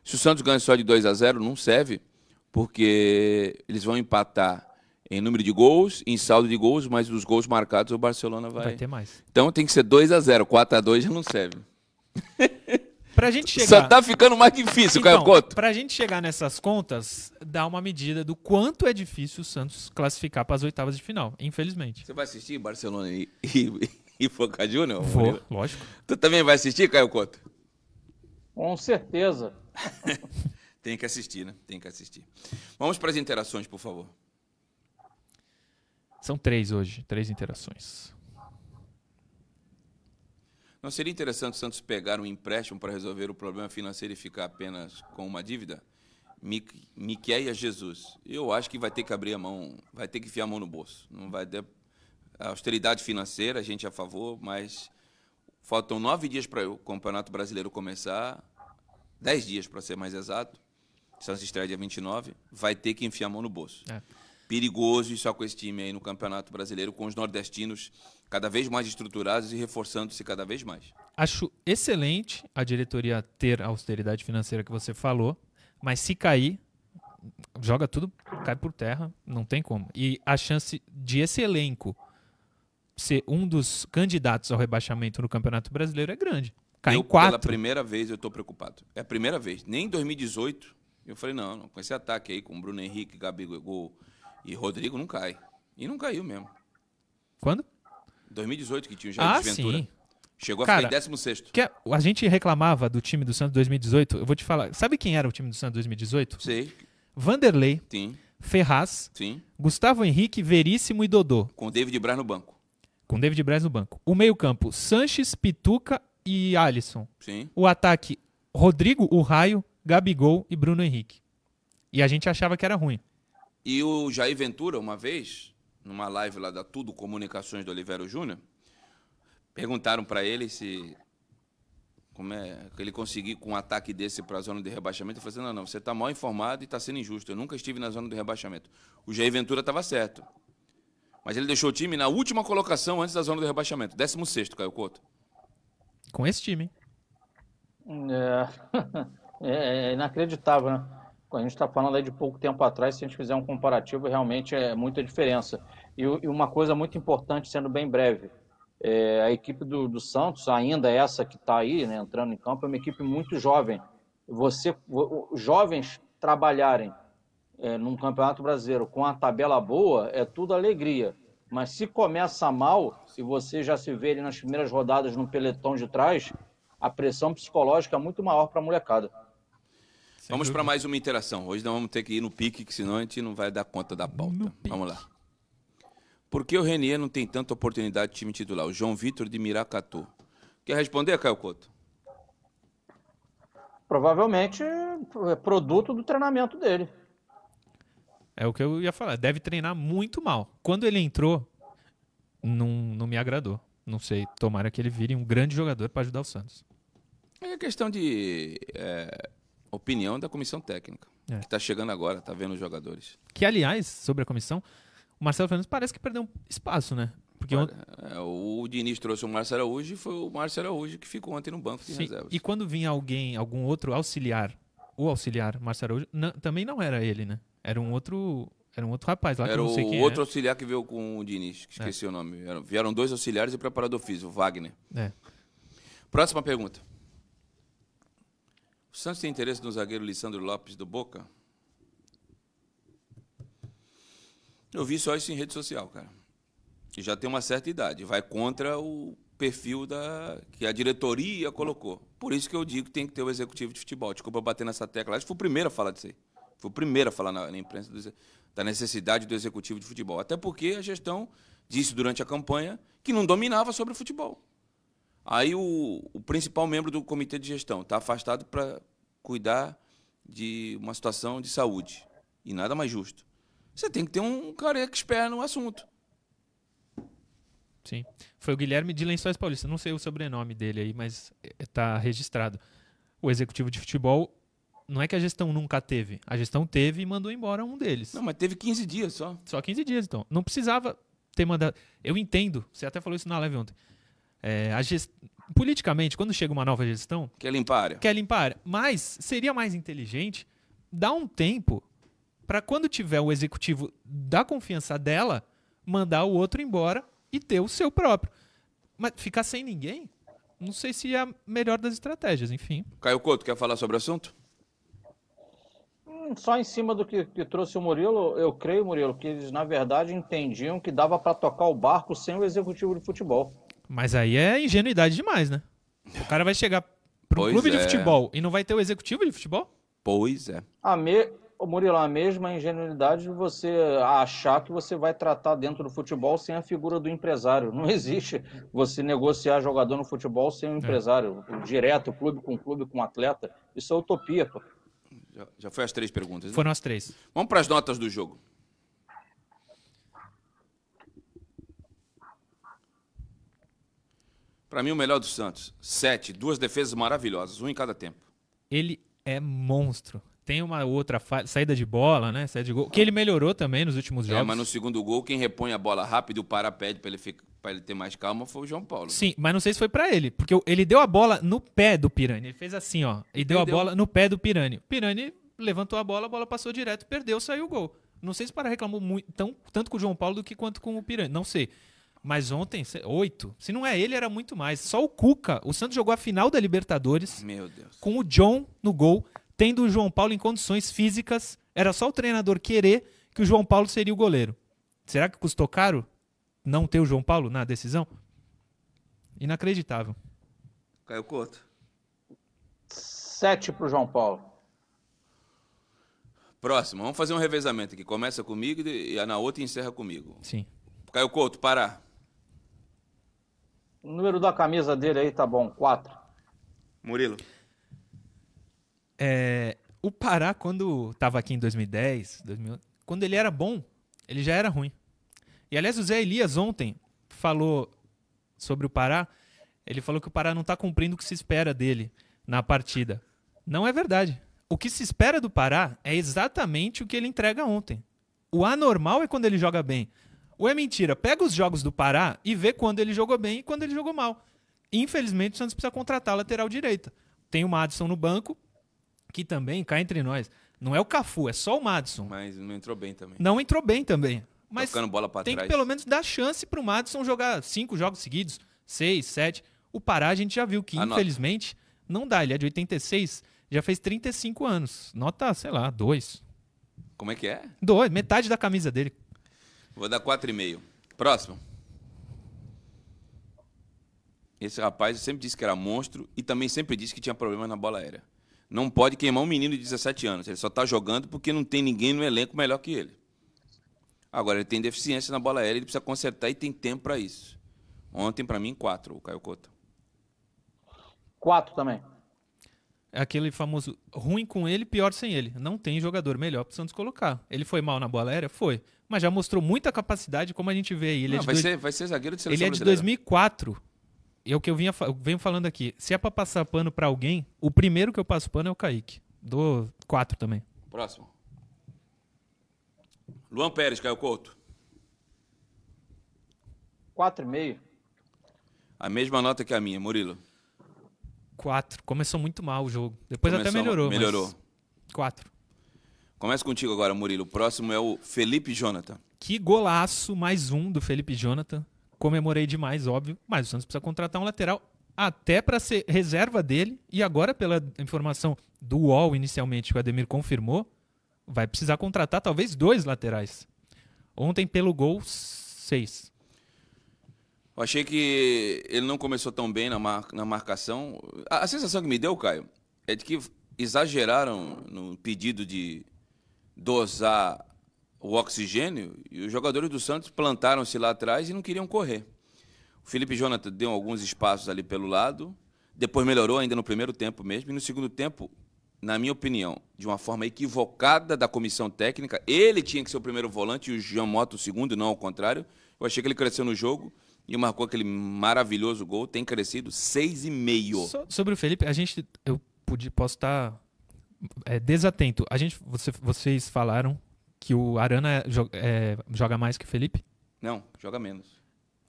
Se o Santos ganha só de 2 a 0 não serve, porque eles vão empatar em número de gols, em saldo de gols, mas os gols marcados o Barcelona vai. Vai ter mais. Então tem que ser 2 a 0 4 a 2 já não serve. Pra gente chegar. Só tá ficando mais difícil, então, Caio Couto. Pra gente chegar nessas contas, dá uma medida do quanto é difícil o Santos classificar para as oitavas de final, infelizmente. Você vai assistir Barcelona e, e, e Boca Juniors? Vou, lógico. Tu também vai assistir, Caio Couto? Com certeza. Tem que assistir, né? Tem que assistir. Vamos para as interações, por favor. São três hoje, três interações. Não seria interessante o Santos pegar um empréstimo para resolver o problema financeiro e ficar apenas com uma dívida? Miquéia Jesus. Eu acho que vai ter que abrir a mão, vai ter que enfiar a mão no bolso. Não vai ter a austeridade financeira, a gente é a favor, mas faltam nove dias para o Campeonato Brasileiro começar, dez dias para ser mais exato. Santos estreia dia 29, vai ter que enfiar a mão no bolso. É perigoso e só com esse time aí no Campeonato Brasileiro, com os nordestinos cada vez mais estruturados e reforçando-se cada vez mais. Acho excelente a diretoria ter a austeridade financeira que você falou, mas se cair, joga tudo, cai por terra, não tem como. E a chance de esse elenco ser um dos candidatos ao rebaixamento no Campeonato Brasileiro é grande. Cai eu, quatro. Pela primeira vez eu estou preocupado. É a primeira vez. Nem em 2018 eu falei, não, não, com esse ataque aí, com Bruno Henrique, Gabigol, e Rodrigo não cai. E não caiu mesmo. Quando? 2018, que tinha o Jair ah, Ventura. Sim. Chegou a Cara, ficar em 16. Que a gente reclamava do time do Santos 2018. Eu vou te falar. Sabe quem era o time do Santos 2018? Sei. Vanderlei. Sim. Ferraz. Sim. Gustavo Henrique, Veríssimo e Dodô. Com David Braz no banco. Com David Braz no banco. O meio-campo: Sanches, Pituca e Alisson. Sim. O ataque: Rodrigo, o Raio, Gabigol e Bruno Henrique. E a gente achava que era ruim. E o Jair Ventura, uma vez, numa live lá da Tudo Comunicações do Oliveira Júnior, perguntaram para ele se como é que ele conseguiu com um ataque desse para a zona de rebaixamento. Ele falou assim, não, não, você está mal informado e está sendo injusto. Eu nunca estive na zona de rebaixamento. O Jair Ventura estava certo. Mas ele deixou o time na última colocação antes da zona de rebaixamento. 16 Caio Couto. Com esse time. É, é, é inacreditável, né? A gente está falando aí de pouco tempo atrás, se a gente fizer um comparativo, realmente é muita diferença. E, e uma coisa muito importante, sendo bem breve, é, a equipe do, do, Santos, ainda essa que está aí, né, entrando em campo, é uma equipe muito jovem. Você, jovens trabalharem é, num campeonato brasileiro com a tabela boa, é tudo alegria. Mas se começa mal, se você já se vê nas primeiras rodadas no peletão de trás, a pressão psicológica é muito maior para a molecada. Sem vamos para mais uma interação. Hoje nós vamos ter que ir no pique, que senão a gente não vai dar conta da pauta. Vamos lá. Por que o Renier não tem tanta oportunidade de time titular? O João Vitor de Miracatu. Quer responder, Caio Couto? Provavelmente é produto do treinamento dele. É o que eu ia falar. Deve treinar muito mal. Quando ele entrou, não, não me agradou. Não sei. Tomara que ele vire um grande jogador para ajudar o Santos. É questão de é, opinião da comissão técnica. É. Que está chegando agora, está vendo os jogadores. Que, aliás, sobre a comissão, o Marcelo Fernandes parece que perdeu espaço, né? Porque Olha, é, o Diniz trouxe o Márcio Araújo e foi o Márcio Araújo que ficou ontem no banco de Sim, reservas. E quando vinha alguém, algum outro auxiliar, o auxiliar Márcio Araújo, não, também não era ele, né? Era um outro, era um outro rapaz lá era que eu não sei quem o outro é. auxiliar que veio com o Diniz, que esqueci é. o nome. Vieram dois auxiliares e o preparador físico, o Wagner. É. Próxima pergunta. O Santos tem interesse no zagueiro Lissandro Lopes do Boca? Eu vi só isso em rede social, cara que já tem uma certa idade, vai contra o perfil da que a diretoria colocou. Por isso que eu digo que tem que ter o executivo de futebol. Desculpa bater nessa tecla. Acho que fui o primeiro a falar disso aí. Fui o primeiro a falar na, na imprensa do, da necessidade do executivo de futebol. Até porque a gestão disse durante a campanha que não dominava sobre o futebol. Aí o, o principal membro do comitê de gestão está afastado para cuidar de uma situação de saúde. E nada mais justo. Você tem que ter um cara expert no assunto. Sim. Foi o Guilherme de Lençóis Paulista. Não sei o sobrenome dele aí, mas está registrado. O executivo de futebol. Não é que a gestão nunca teve. A gestão teve e mandou embora um deles. Não, mas teve 15 dias só. Só 15 dias, então. Não precisava ter mandado. Eu entendo. Você até falou isso na live ontem. É, a gest... Politicamente, quando chega uma nova gestão. Quer limpar. Quer limpar. Mas seria mais inteligente dar um tempo para quando tiver o executivo da confiança dela, mandar o outro embora e ter o seu próprio. Mas ficar sem ninguém, não sei se é a melhor das estratégias, enfim. Caio Couto, quer falar sobre o assunto? Hum, só em cima do que, que, trouxe o Murilo, eu creio, Murilo, que eles na verdade entendiam que dava para tocar o barco sem o executivo de futebol. Mas aí é ingenuidade demais, né? O cara vai chegar para um clube é. de futebol e não vai ter o executivo de futebol? Pois é. A, me, Ô Murilo, a mesma ingenuidade de você achar que você vai tratar dentro do futebol sem a figura do empresário. Não existe você negociar jogador no futebol sem o um é. empresário, é. direto, clube com clube, com atleta. Isso é utopia, pô. Já, já foi as três perguntas. Né? Foram as três. Vamos para as notas do jogo. Para mim, o melhor do Santos. Sete, duas defesas maravilhosas, um em cada tempo. Ele é monstro. Tem uma outra saída de bola, né? Saída de gol. Que ele melhorou também nos últimos é, jogos. É, mas no segundo gol, quem repõe a bola rápido, o para pede para ele, ficar, ele ter mais calma, foi o João Paulo. Sim, mas não sei se foi para ele. Porque ele deu a bola no pé do Pirani. Ele fez assim, ó. E deu a bola no pé do Pirani. O Pirani levantou a bola, a bola passou direto, perdeu, saiu o gol. Não sei se o Pará reclamou muito, tão, tanto com o João Paulo do que quanto com o Pirani. Não sei. Mas ontem, oito. Se não é ele, era muito mais. Só o Cuca. O Santos jogou a final da Libertadores. Meu Deus. Com o John no gol tendo o João Paulo em condições físicas, era só o treinador querer que o João Paulo seria o goleiro. Será que custou caro não ter o João Paulo na decisão? Inacreditável. Caiu Couto. Sete para o João Paulo. Próximo, vamos fazer um revezamento aqui. Começa comigo e na outra encerra comigo. Sim. Caio Couto, parar. O número da camisa dele aí tá bom, quatro. Murilo. É, o Pará, quando estava aqui em 2010, 2000, quando ele era bom, ele já era ruim. E aliás, o Zé Elias ontem falou sobre o Pará. Ele falou que o Pará não está cumprindo o que se espera dele na partida. Não é verdade. O que se espera do Pará é exatamente o que ele entrega ontem. O anormal é quando ele joga bem. Ou é mentira? Pega os jogos do Pará e vê quando ele jogou bem e quando ele jogou mal. Infelizmente, o Santos precisa contratar a lateral direita. Tem o Madison no banco, que também, cá entre nós, não é o Cafu, é só o Madison. Mas não entrou bem também. Não entrou bem também. Mas Tocando bola pra tem trás. que pelo menos dar chance pro Madison jogar cinco jogos seguidos, seis, sete. O Pará a gente já viu que, Anota. infelizmente, não dá. Ele é de 86, já fez 35 anos. Nota, sei lá, dois. Como é que é? Dois, metade da camisa dele. Vou dar 4,5. Próximo. Esse rapaz sempre disse que era monstro e também sempre disse que tinha problemas na bola aérea. Não pode queimar um menino de 17 anos. Ele só está jogando porque não tem ninguém no elenco melhor que ele. Agora, ele tem deficiência na bola aérea, ele precisa consertar e tem tempo para isso. Ontem, para mim, 4, o Caio Couto. 4 também. É aquele famoso ruim com ele, pior sem ele. Não tem jogador melhor para o Santos colocar. Ele foi mal na bola aérea? Foi. Mas já mostrou muita capacidade, como a gente vê aí. Ele, Não, é, de vai, dois- ser, vai ser zagueiro de seleção ele é de brasileira. 2004. E é o que eu, vinha, eu venho falando aqui. Se é para passar pano para alguém, o primeiro que eu passo pano é o Kaique. Dou 4 também. Próximo. Luan Pérez, Caio Couto. 4,5. A mesma nota que a minha, Murilo. 4. Começou muito mal o jogo. Depois até Começou- melhorou. melhorou. 4. Começa contigo agora, Murilo. O próximo é o Felipe Jonathan. Que golaço, mais um do Felipe Jonathan. Comemorei demais, óbvio. Mas o Santos precisa contratar um lateral até para ser reserva dele. E agora, pela informação do UOL inicialmente, que o Ademir confirmou, vai precisar contratar talvez dois laterais. Ontem, pelo gol, seis. Eu achei que ele não começou tão bem na, mar- na marcação. A, a sensação que me deu, Caio, é de que exageraram no pedido de dosar o oxigênio e os jogadores do Santos plantaram-se lá atrás e não queriam correr. O Felipe Jonathan deu alguns espaços ali pelo lado, depois melhorou ainda no primeiro tempo mesmo, e no segundo tempo, na minha opinião, de uma forma equivocada da comissão técnica, ele tinha que ser o primeiro volante e o Jean Mota o segundo, não ao contrário. Eu achei que ele cresceu no jogo e marcou aquele maravilhoso gol, tem crescido 6,5. So- sobre o Felipe, a gente. Eu podia, posso estar é, desatento. A gente, você- vocês falaram que o Arana jo- é, joga mais que o Felipe? Não, joga menos.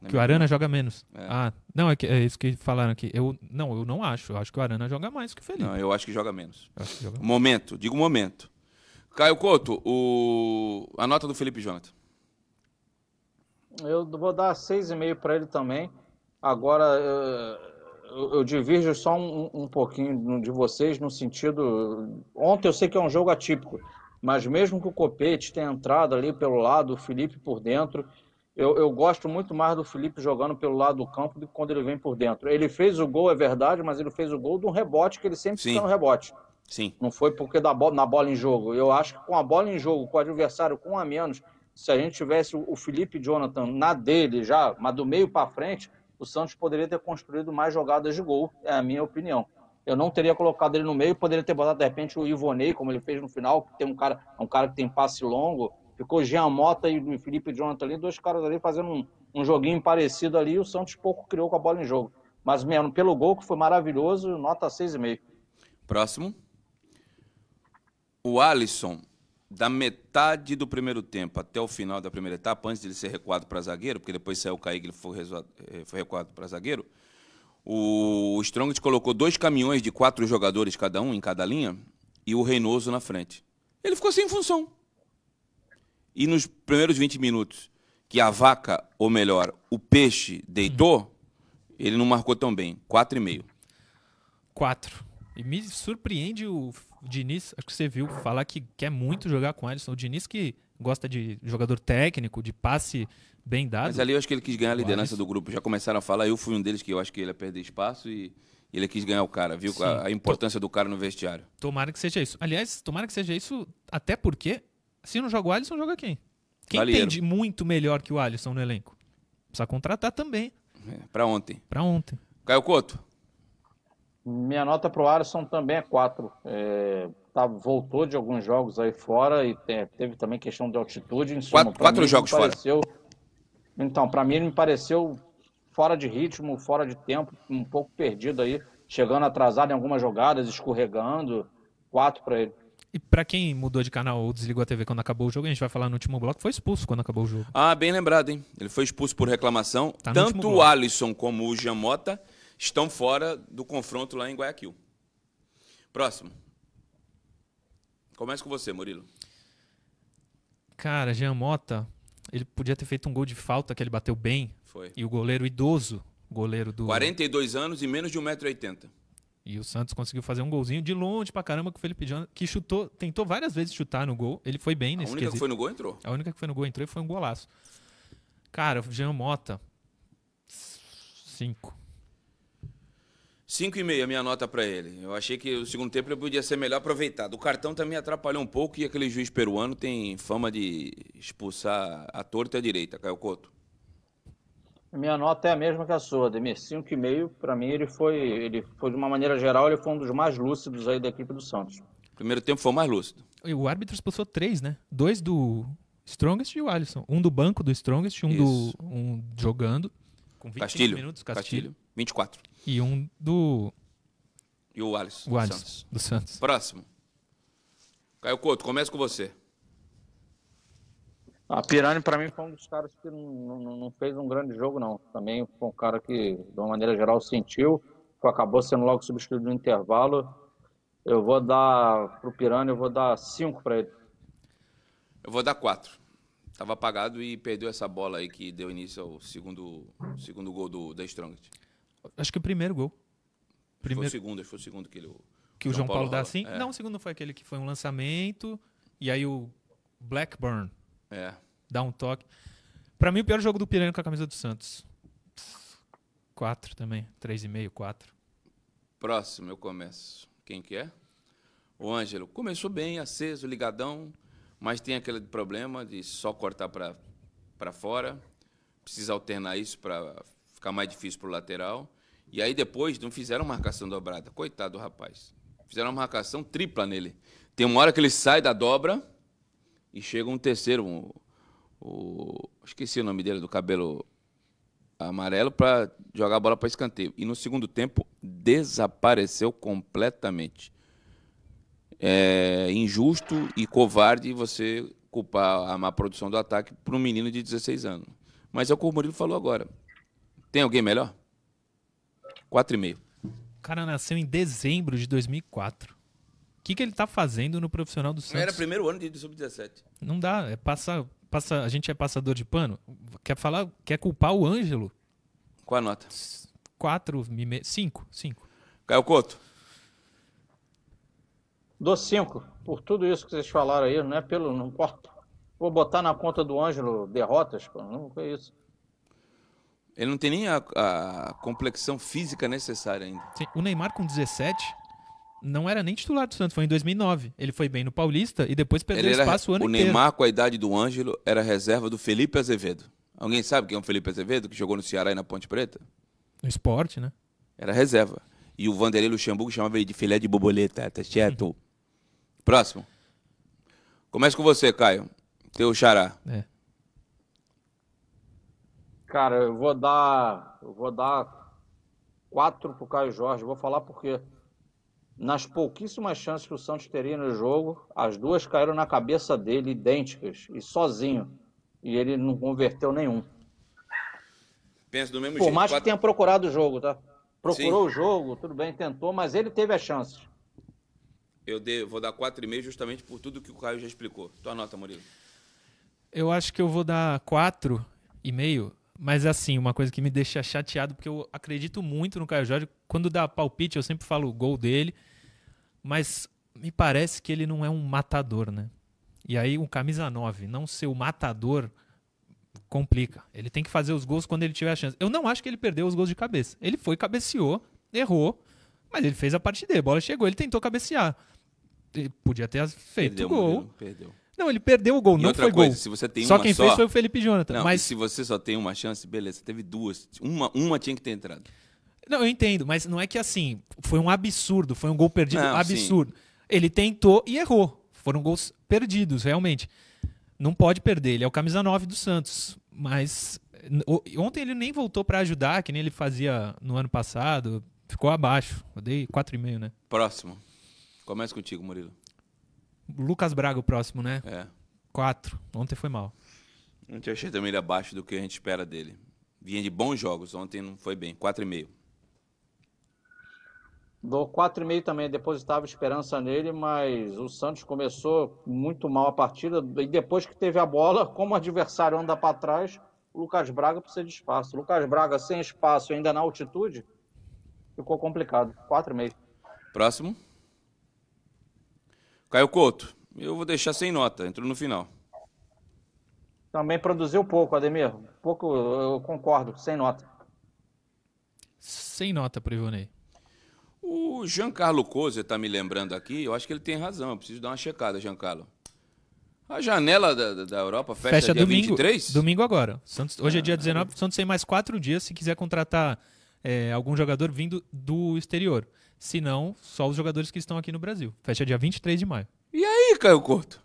Que o Arana joga menos. É. Ah, não, é, que- é isso que falaram aqui. Eu, não, eu não acho. Eu acho que o Arana joga mais que o Felipe. Não, eu acho que joga menos. Que joga- Momento, digo momento. Caio Couto, o... a nota do Felipe Jonathan. Eu vou dar 6,5 para ele também. Agora, eu, eu divirjo só um, um pouquinho de vocês no sentido. Ontem eu sei que é um jogo atípico, mas mesmo que o Copete tenha entrado ali pelo lado, o Felipe por dentro, eu, eu gosto muito mais do Felipe jogando pelo lado do campo do que quando ele vem por dentro. Ele fez o gol, é verdade, mas ele fez o gol de um rebote que ele sempre Sim. fica no rebote. Sim. Não foi porque da bola, na bola em jogo. Eu acho que com a bola em jogo, com o adversário com um a menos, se a gente tivesse o Felipe Jonathan na dele já, mas do meio para frente, o Santos poderia ter construído mais jogadas de gol, é a minha opinião. Eu não teria colocado ele no meio, poderia ter botado de repente o Ivonei, como ele fez no final, que tem um cara, um cara que tem passe longo. Ficou Jean Mota e o Felipe Jonathan ali, dois caras ali fazendo um, um joguinho parecido ali, e o Santos pouco criou com a bola em jogo. Mas mesmo pelo gol, que foi maravilhoso, nota 6,5. Próximo. O Alisson, da metade do primeiro tempo até o final da primeira etapa, antes de ele ser recuado para zagueiro, porque depois saiu o Kaique, ele foi, eh, foi recuado para zagueiro, o Strong colocou dois caminhões de quatro jogadores cada um, em cada linha, e o Reinoso na frente. Ele ficou sem função. E nos primeiros 20 minutos, que a vaca, ou melhor, o peixe deitou, ele não marcou tão bem. 4,5. Quatro. E me surpreende o Diniz, acho que você viu, falar que quer muito jogar com o Alisson. O Diniz que gosta de jogador técnico, de passe bem dado. Mas ali eu acho que ele quis ganhar a O liderança do grupo. Já começaram a falar, eu fui um deles que eu acho que ele ia perder espaço e ele quis ganhar o cara, viu? A, a importância do cara no vestiário. Tomara que seja isso. Aliás, tomara que seja isso, até porque, se não joga o Alisson, joga quem? Quem Balieiro. tem de muito melhor que o Alisson no elenco? Precisa contratar também, É, pra ontem. pra ontem. Caio Couto, Minha nota para o Alisson também é 4. É, tá, voltou de alguns jogos aí fora e te- teve também questão de altitude. Em suma, Quatro- quatro mim, jogos me fora. pareceu, Então, para mim, ele me pareceu fora de ritmo, fora de tempo, um pouco perdido aí, chegando atrasado em algumas jogadas, escorregando. 4 para ele. E pra quem mudou de canal ou desligou a TV quando acabou o jogo, a gente vai falar no último bloco, foi expulso quando acabou o jogo. ah, bem lembrado, hein? Ele foi expulso por reclamação. Tá Tanto o. Alisson como o Jamota estão fora do confronto lá em Guayaquil. Próximo. Começa com você, Murilo. Cara, Jean Mota, ele podia ter feito um gol de falta que ele bateu bem. Foi. E o goleiro idoso, goleiro do. 42 anos e menos de 1,80m. E o Santos conseguiu fazer um golzinho de longe pra caramba com o Felipe Jonathan, que chutou, tentou várias vezes chutar no gol. Ele foi bem A nesse única que quesito. foi no gol entrou. A única que foi no gol entrou e foi um golaço. Cara, Jean Mota. Cinco. 5,5 a minha nota pra ele. Eu achei que o segundo tempo ele podia ser melhor aproveitado. O cartão também atrapalhou um pouco e aquele juiz peruano tem fama de expulsar a torta e a direita, Caio Couto. A Minha nota é a mesma que a sua, Ademir. 5,5. Para mim, ele foi, ele foi, de uma maneira geral, ele foi um dos mais lúcidos aí da equipe do Santos. Primeiro tempo foi o mais lúcido. E o árbitro expulsou três, né? Dois do Strongest e o Alisson. Um do banco do Strongest, um Isso. do um jogando. Com 25 Castilho. minutos, Castilho. 24. E um do, E o Alisson. o do Alisson, Santos. do Santos. Próximo. Caio Couto, começa com você. A Pirani, para mim, foi um dos caras que não, não, não fez um grande jogo, não. Também foi um cara que, de uma maneira geral, sentiu, acabou sendo logo substituído no intervalo. Eu vou dar, pro Pirani, eu vou dar 5 para ele. Eu vou dar 4. Tava apagado e perdeu essa bola aí que deu início ao segundo, segundo gol do, da Strongest. Acho que o primeiro gol. Foi o Primeiro segundo, acho que foi o segundo que ele. que o João Paulo, dá rola. assim. É. Não, o segundo foi aquele que foi um lançamento. E aí o Blackburn É. dá um toque. Pra mim, o pior jogo do Piranha com a camisa do Santos. Quatro também. Três e meio, quatro. Próximo, eu começo. Quem que é? O Ângelo. Começou bem, aceso, ligadão, mas tem aquele problema de só cortar para fora. Precisa alternar isso para ficar mais difícil para o lateral. E aí depois não fizeram marcação dobrada. Coitado do rapaz. Fizeram uma marcação tripla nele. Tem uma hora que ele sai da dobra e chega um terceiro, um, o, esqueci o nome dele, do cabelo amarelo para jogar a bola para escanteio. E no segundo tempo desapareceu completamente. É injusto e covarde você culpar a má produção do ataque para um menino de 16 anos. Mas é o que o Murilo falou agora. Tem alguém melhor? 4,5. O cara nasceu em dezembro de 2004. O que, que ele tá fazendo no profissional do Santos? Era primeiro ano de sub-17. Não dá, é passa, passa, a gente é passador de pano. Quer falar, quer culpar o Ângelo? Qual a nota? Quatro, e me- cinco, cinco. Caio Couto. Dou 5. Por tudo isso que vocês falaram aí, não é pelo. Não importa. Vou botar na conta do Ângelo derrotas, pô. Não foi isso. Ele não tem nem a, a complexão física necessária ainda. Sim, o Neymar com 17 não era nem titular do Santos, foi em 2009. Ele foi bem no Paulista e depois perdeu Ele era, espaço o ano o inteiro. Neymar, com a idade do Ângelo, era reserva do Felipe Azevedo. Alguém sabe quem é o Felipe Azevedo, que jogou no Ceará e na Ponte Preta? No esporte, né? Era reserva. E o Vanderlei Luxemburgo chamava ele de filé de borboleta, tá certo? Próximo. Começa com você, Caio. Teu xará. É. Cara, eu vou dar. Eu vou dar 4 pro Caio Jorge. Vou falar porque nas pouquíssimas chances que o Santos teria no jogo, as duas caíram na cabeça dele, idênticas, e sozinho. E ele não converteu nenhum. Pensa do mesmo Por jeito. mais que Quatro- tenha procurado o jogo, tá? Procurou Sim. o jogo, tudo bem, tentou, mas ele teve as chances. Eu dei- vou dar 4,5 justamente por tudo que o Caio já explicou. Tua nota, Murilo. Eu acho que eu vou dar quatro e meio, mas assim, uma coisa que me deixa chateado, porque eu acredito muito no Caio Jorge. Quando dá palpite, eu sempre falo o gol dele, mas me parece que ele não é um matador, né? E aí, um camisa 9, não ser o matador, complica. Ele tem que fazer os gols quando ele tiver a chance. Eu não acho que ele perdeu os gols de cabeça. Ele foi, cabeceou, errou, mas ele fez a parte dele. A bola chegou, ele tentou cabecear. Ele podia ter feito Perdeu, o gol. Murilo, Perdeu. Não, ele perdeu o gol, E não outra foi coisa, gol. se você tem só uma quem só- fez foi o Felipe Jonathan. Não, mas se você só tem uma chance, beleza. Teve duas. Uma, uma tinha que ter entrado. não, eu entendo, mas não é que assim, foi um absurdo, foi um gol perdido Não, absurdo. Ele tentou e errou. Foram gols perdidos, realmente. Não pode perder, ele é o camisa 9 do Santos, mas ontem ele nem voltou pra ajudar, que nem ele fazia no ano passado, ficou abaixo. Eu dei 4,5, né? Próximo. Começa contigo, Murilo. Lucas Braga o próximo, né? É. 4. Ontem foi mal. Ontem eu achei também ele abaixo do que a gente espera dele. Vinha de bons jogos, ontem não foi bem. 4,5. Dou 4,5 também, depositava esperança nele, mas o Santos começou muito mal a partida e depois que teve a bola, como o adversário anda para trás, o Lucas Braga precisa de espaço. O Lucas Braga sem espaço ainda na altitude, ficou complicado. 4,5. Próximo. Caio Couto. Eu vou deixar sem nota, entrou no final. Também produziu pouco, Ademir. Pouco, eu concordo, sem nota. Sem nota pro Ivonei. O Giancarlo Coser está me lembrando aqui, eu acho que ele tem razão, eu preciso dar uma checada, Giancarlo. A janela da, da Europa fecha, Fecha dia domingo. 23? Domingo agora. Santos, hoje é dia 19, o Santos tem mais quatro dias se quiser contratar é, algum jogador vindo do exterior. Se não, só os jogadores que estão aqui no Brasil. Fecha dia 23 de maio. E aí, Caio Couto?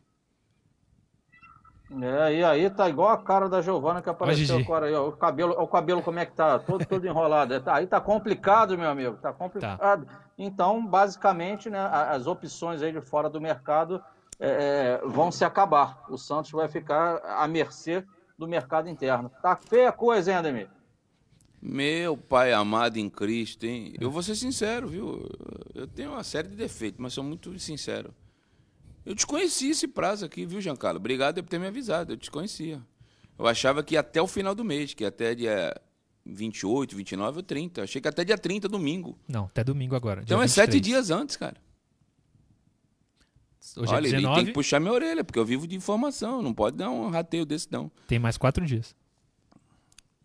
É, e aí tá igual a cara da Giovana que apareceu agora aí, ó. O cabelo, ó, o cabelo como é que tá? Todo, todo enrolado. É, tá- Aí tá complicado, meu amigo. Tá complicado. Então, basicamente, né, as opções aí de fora do mercado é, é, vão se acabar. O Santos vai ficar à mercê do mercado interno. Tá feia a coisa, hein, Ademir? Meu pai amado em Cristo, hein? Eu vou ser sincero, viu? Eu tenho uma série de defeitos, mas sou muito sincero. Eu desconhecia esse prazo aqui, viu, Giancarlo? Obrigado por ter me avisado, eu desconhecia. Eu achava que até o final do mês, que até dia 28, 29 ou 30. Eu achei que até dia 30, domingo. Não, até domingo agora. Então é sete 23. dias antes, cara. Hoje Olha, é ele 19, tem que puxar minha orelha, porque eu vivo de informação. Não pode dar um rateio desse, não. tem mais quatro dias.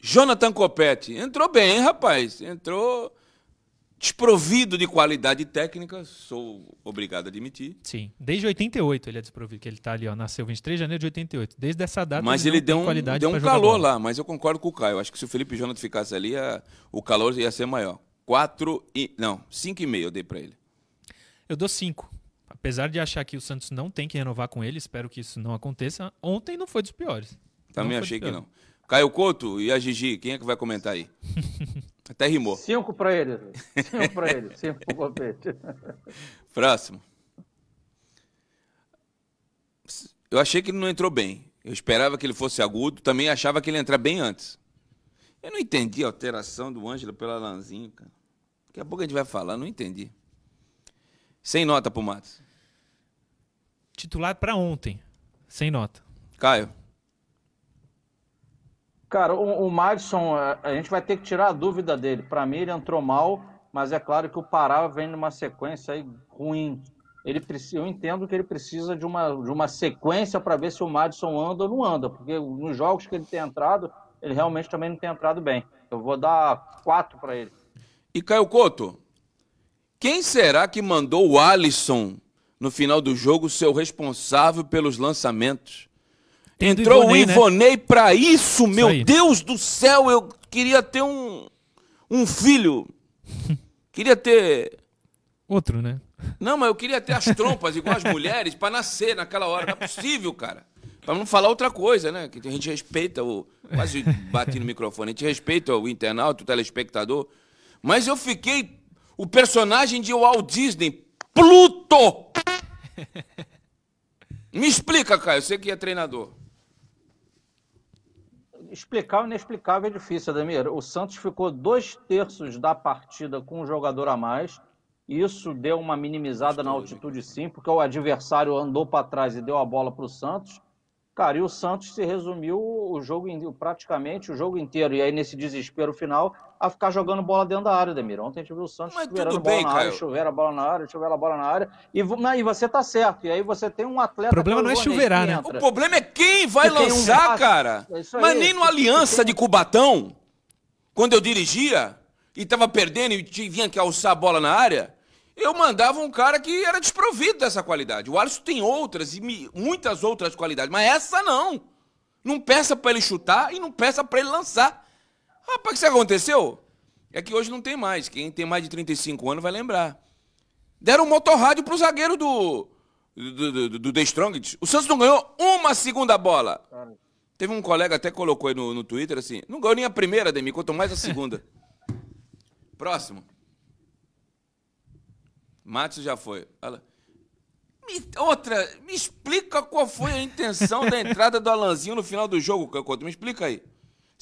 Jonathan Copete. Entrou bem, hein, rapaz. Entrou desprovido de qualidade técnica, sou obrigado a admitir. Sim. Desde 88 ele é desprovido, que ele tá ali, ó. Nasceu 23 de janeiro de 88. Desde essa data Mas ele ele deu um, deu um calor lá, mas eu concordo com o Caio. Acho que se o Felipe Jonathan ficasse ali, a- o calor ia ser maior. Quatro e. Não, cinco e meio eu dei pra ele. Eu dou 5. Apesar de achar que o Santos não tem que renovar com ele, espero que isso não aconteça. Ontem não foi dos piores. Também achei que não. Caio Couto e a Gigi, quem é que vai comentar aí? Até rimou. Cinco para ele. Cinco para ele. Cinco pro Copete. Próximo. Eu achei que ele não entrou bem. Eu esperava que ele fosse agudo, também achava que ele ia entrar bem antes. Eu não entendi a alteração do Ângelo pelo Alanzinho, cara. Daqui a pouco a gente vai falar, não entendi. Sem nota pro Matos. Titular pra ontem. Sem nota. Caio. Cara, o, o Madison, a, a gente vai ter que tirar a dúvida dele. Para mim, ele entrou mal, mas é claro que o Pará vem numa sequência aí ruim. Ele eu entendo que ele precisa de uma, de uma sequência para ver se o Madison anda ou não anda, porque nos jogos que ele tem entrado, ele realmente também não tem entrado bem. Eu vou dar quatro para ele. E Caio Couto, quem será que mandou o Alisson no final do jogo ser o responsável pelos lançamentos? Tem do Entrou Ivonei, o né? Ivonei pra isso, meu aí. Deus do céu, eu queria ter um, um filho. Queria ter. Outro, né? Não, mas eu queria ter as trompas igual as mulheres pra nascer naquela hora. Não é possível, cara. Pra não falar outra coisa, né? Que a gente respeita o. Quase bati no microfone. A gente respeita o internauta, o telespectador. Mas eu fiquei o personagem de Walt Disney, Pluto! Me explica, Caio. Você que é treinador. Explicar o inexplicável é difícil, Ademir. O Santos ficou dois terços da partida com um jogador a mais. Isso deu uma minimizada na altitude, sim, porque o adversário andou para trás e deu a bola para o Santos. Cara, e o Santos se resumiu o jogo praticamente o jogo inteiro. E aí, nesse desespero final, a ficar jogando bola dentro da área, Ademir. Ontem a gente viu o Santos Mas chuveirando bola bem, na área, chuveira a bola na área, chuveira a bola na área. E, e você tá certo. E aí você tem um atleta. O problema não é chuveirar, né? entra. O problema é quem vai Que um lançar, passe. cara. É. Mas nem no Aliança tem de um- Cubatão, quando eu dirigia e tava perdendo e tinha- vinha que alçar a bola na área, eu mandava um cara que era desprovido dessa qualidade. O Alisson tem outras e muitas outras qualidades, mas essa não. Não peça pra ele chutar e não peça pra ele lançar. Rapaz, o que aconteceu? É que hoje não tem mais. Quem tem mais de 35 anos vai lembrar. Deram um motorrádio pro zagueiro do, do, do, do The Strongest. O Santos não ganhou uma segunda bola. Teve um colega até colocou aí no, no Twitter assim: não ganhou nem a primeira, Demi, quanto mais a segunda. Próximo. Matos já foi. Fala. Me- outra, me explica qual foi a intenção da entrada do Alanzinho no final do jogo, Cacoto. Me explica aí.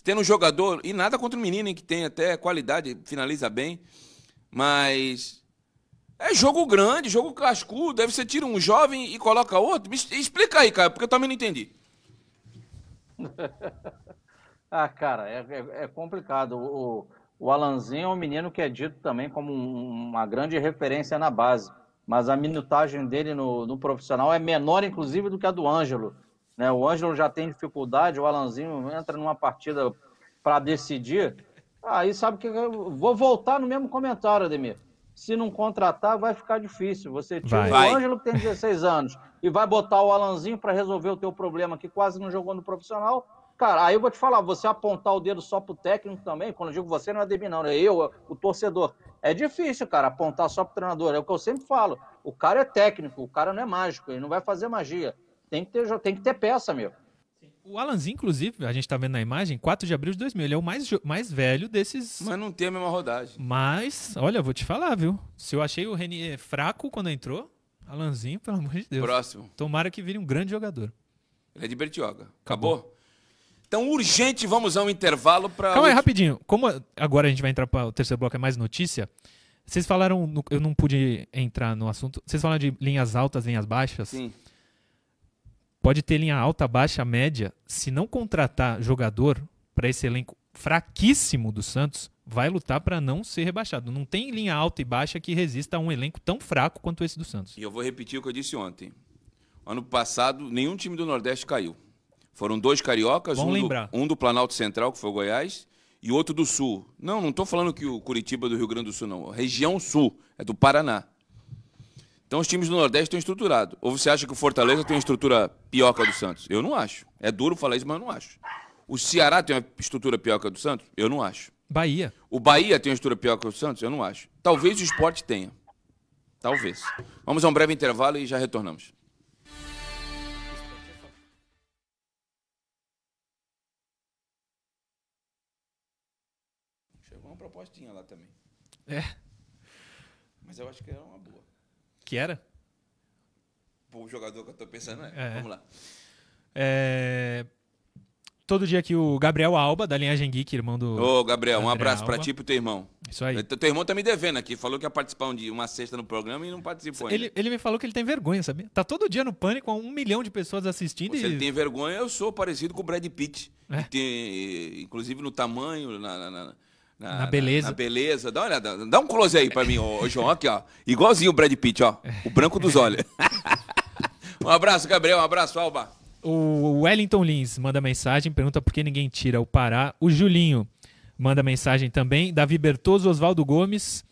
Tem um jogador, e nada contra o menino, hein, que tem até qualidade, finaliza bem, mas. É jogo grande, jogo cascudo. Deve você tira um jovem e coloca outro. Me explica aí, cara, porque eu também não entendi. Ah, cara, é, é- é complicado. O, o Alanzinho é um menino que é dito também como uma grande referência na base, mas a minutagem dele no, no profissional é menor, inclusive, do que a do Ângelo. Né? O Ângelo já tem dificuldade, o Alanzinho entra numa partida para decidir. Aí sabe que eu vou voltar no mesmo comentário, Ademir. Se não contratar, vai ficar difícil. Você tira vai. o Ângelo, que tem 16 anos, e vai botar o Alanzinho para resolver o teu problema, que quase não jogou no profissional. Cara, aí eu vou te falar, você apontar o dedo só pro técnico também, quando eu digo você, não é Ademir, não, é eu, o torcedor. É difícil, cara, apontar só pro treinador. É o que eu sempre falo. O cara é técnico, o cara não é mágico, ele não vai fazer magia. Tem que ter, tem que ter peça, meu. O Alanzinho, inclusive, a gente tá vendo na imagem, 4 de abril de 2000. Ele é o mais, mais velho desses. Mas não tem a mesma rodagem. Mas, olha, vou te falar, viu? Se eu achei o Renier fraco quando entrou, Alanzinho, pelo amor de Deus. Próximo. Tomara que vire um grande jogador. Ele é de Bertioga. Acabou? Acabou? Então, urgente, vamos a um intervalo para. Calma aí, rapidinho. Como agora a gente vai entrar para o terceiro bloco, é mais notícia. Vocês falaram, eu não pude entrar no assunto. Vocês falaram de linhas altas, linhas baixas? Sim. Pode ter linha alta, baixa, média. Se não contratar jogador para esse elenco fraquíssimo do Santos, vai lutar para não ser rebaixado. Não tem linha alta e baixa que resista a um elenco tão fraco quanto esse do Santos. E eu vou repetir o que eu disse ontem. Ano passado, nenhum time do Nordeste caiu. Foram dois cariocas, um do, um do, Planalto Central, que foi o Goiás, e outro do Sul. Não, não estou falando que o Curitiba é do Rio Grande do Sul, não. região Sul, é do Paraná. Então os times do Nordeste estão estruturados. Ou você acha que o Fortaleza tem uma estrutura pior que a do Santos? Eu não acho. É duro falar isso, mas eu não acho. O Ceará tem uma estrutura pior que a do Santos? Eu não acho. Bahia. O Bahia tem uma estrutura pior que a do Santos? Eu não acho. Talvez o esporte tenha. Talvez. Vamos a um breve intervalo e já retornamos. Propostinha lá também. É. Mas eu acho que é uma boa. Que era? O jogador que eu tô pensando é. é. Vamos lá. É... Todo dia aqui o Gabriel Alba, da Linhagem Geek, irmão do. Ô, Gabriel, um abraço para ti e pro teu irmão. Isso aí. Teu irmão tá me devendo aqui. Falou que ia participar um dia, uma sexta no programa e não participou ainda. Ele, ele me falou que ele tem vergonha, sabia? Tá todo dia no pânico com um milhão de pessoas assistindo. Se e... ele tem vergonha, eu sou parecido com o Brad Pitt. É. Tem, inclusive no tamanho, na, na na, na, beleza. Na, beleza. Dá uma olhada. Dá um close aí pra mim, ô, João. Aqui, ó. Igualzinho o Brad Pitt, ó. O branco dos olhos. um abraço, Gabriel. Um abraço, Alba. O Wellington Lins manda mensagem, pergunta por que ninguém tira o Pará. O Julinho manda mensagem também. Davi Bertoso, Oswaldo Gomes.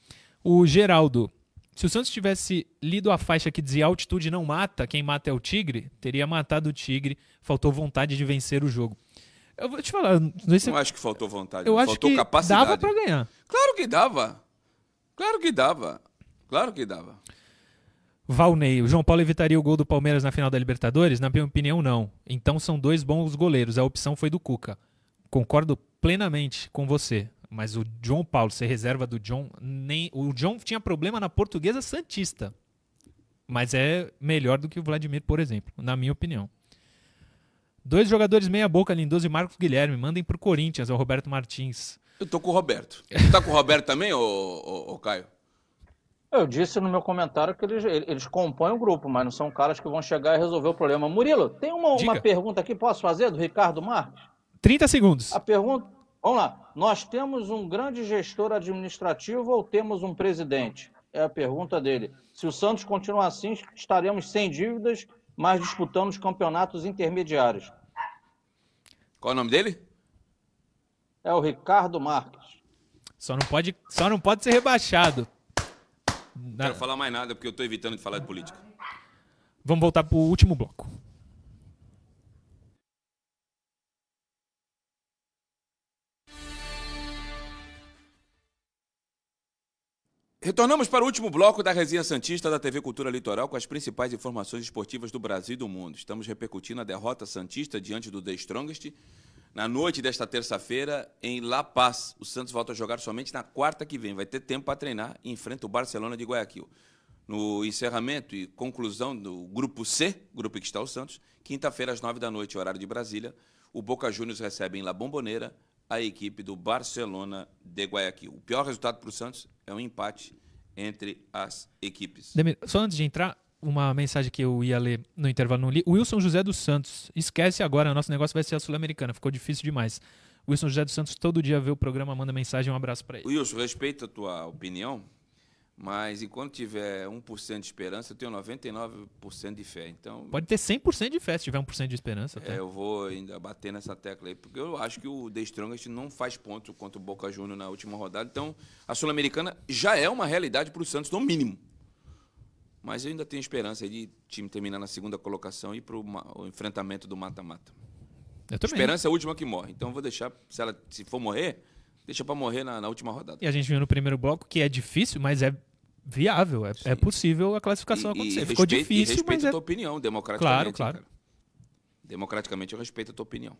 O Geraldo. Se o Santos tivesse lido a faixa que dizia altitude não mata, quem mata é o Tigre, teria matado o Tigre. Faltou vontade de vencer o jogo. Eu vou te falar. Não, se... não acho que faltou vontade. Eu acho faltou que capacidade. dava para ganhar. Claro que dava. Claro que dava. Claro que dava. Valnei, o João Paulo evitaria o gol do Palmeiras na final da Libertadores? Na minha opinião, não. Então são dois bons goleiros. A opção foi do Cuca. Concordo plenamente com você. Mas o João Paulo ser reserva do John, nem o John tinha problema na Portuguesa Santista. Mas é melhor do que o Vladimir, por exemplo, na minha opinião. Dois jogadores meia-boca, Lindoso e Marcos Guilherme. Mandem pro Corinthians, é o Roberto Martins. Eu tô com o Roberto. Você tá com o Roberto também, ô, ô, ô, Caio? Eu disse no meu comentário que eles, eles compõem o grupo, mas não são caras que vão chegar e resolver o problema. Murilo, tem uma, uma pergunta aqui, posso fazer, do Ricardo Marques? 30 segundos. A pergunta. Vamos lá. Nós temos um grande gestor administrativo ou temos um presidente? É a pergunta dele. Se o Santos continuar assim, estaremos sem dívidas, mas disputando os campeonatos intermediários. Qual é o nome dele? É o Ricardo Marques. Só não pode, só não pode ser rebaixado. Não quero falar mais nada porque eu estou evitando de falar de política. Vamos voltar para o último bloco. Retornamos para o último bloco da Resenha Santista da TV Cultura Litoral com as principais informações esportivas do Brasil e do mundo. Estamos repercutindo a derrota Santista diante do The Strongest na noite desta terça-feira em La Paz. O Santos volta a jogar somente na quarta que vem. Vai ter tempo para treinar e enfrenta o Barcelona de Guayaquil. No encerramento e conclusão do Grupo C, grupo que está o Santos, quinta-feira às nove da noite, horário de Brasília, o Boca Juniors recebe em La Bombonera a equipe do Barcelona de Guayaquil. O pior resultado para o Santos é um empate entre as equipes. Demir, só antes de entrar, uma mensagem que eu ia ler no intervalo, não li. Wilson José dos Santos. Esquece agora, nosso negócio vai ser a Sul-Americana. Ficou difícil demais. Wilson José dos Santos todo dia vê o programa, manda mensagem, um abraço para ele. Wilson, respeito a tua opinião, mas enquanto tiver 1% de esperança, eu tenho 99% de fé. Então, Pode ter 100% de fé se tiver 1% de esperança. até. é, eu vou ainda bater nessa tecla aí, porque eu acho que o The Strongest não faz ponto contra o Boca Juniors na última rodada. Então, a Sul-Americana já é uma realidade para o Santos, no mínimo. Mas eu ainda tenho esperança aí de o time terminar na segunda colocação e ir para o enfrentamento do mata-mata. Esperança é a última que morre. Então, eu vou deixar, se ela se for morrer, deixa para morrer na, na última rodada. E a gente viu no primeiro bloco que é difícil, mas é viável. É, é possível a classificação acontecer. Ficou respeito- difícil, e respeito mas a é... tua opinião, democraticamente. Claro, claro. cara. Democraticamente eu respeito a tua opinião.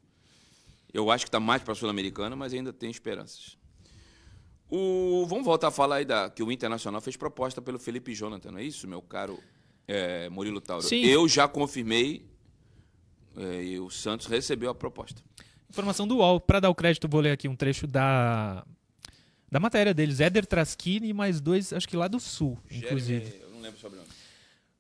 Eu acho que está mais para a Sul-Americana, mas ainda tem esperanças. O... Vamos voltar a falar aí da... que o Internacional fez proposta pelo Felipe Jonathan, não é isso, meu caro é, Murilo Tauro? Sim. Eu já confirmei é, e o Santos recebeu a proposta. Informação do UOL. Para dar o crédito, vou ler aqui um trecho da, da matéria deles. Éder Traschini e mais dois, acho que lá do Sul, inclusive. Jeremy- Eu não lembro sobre o nome.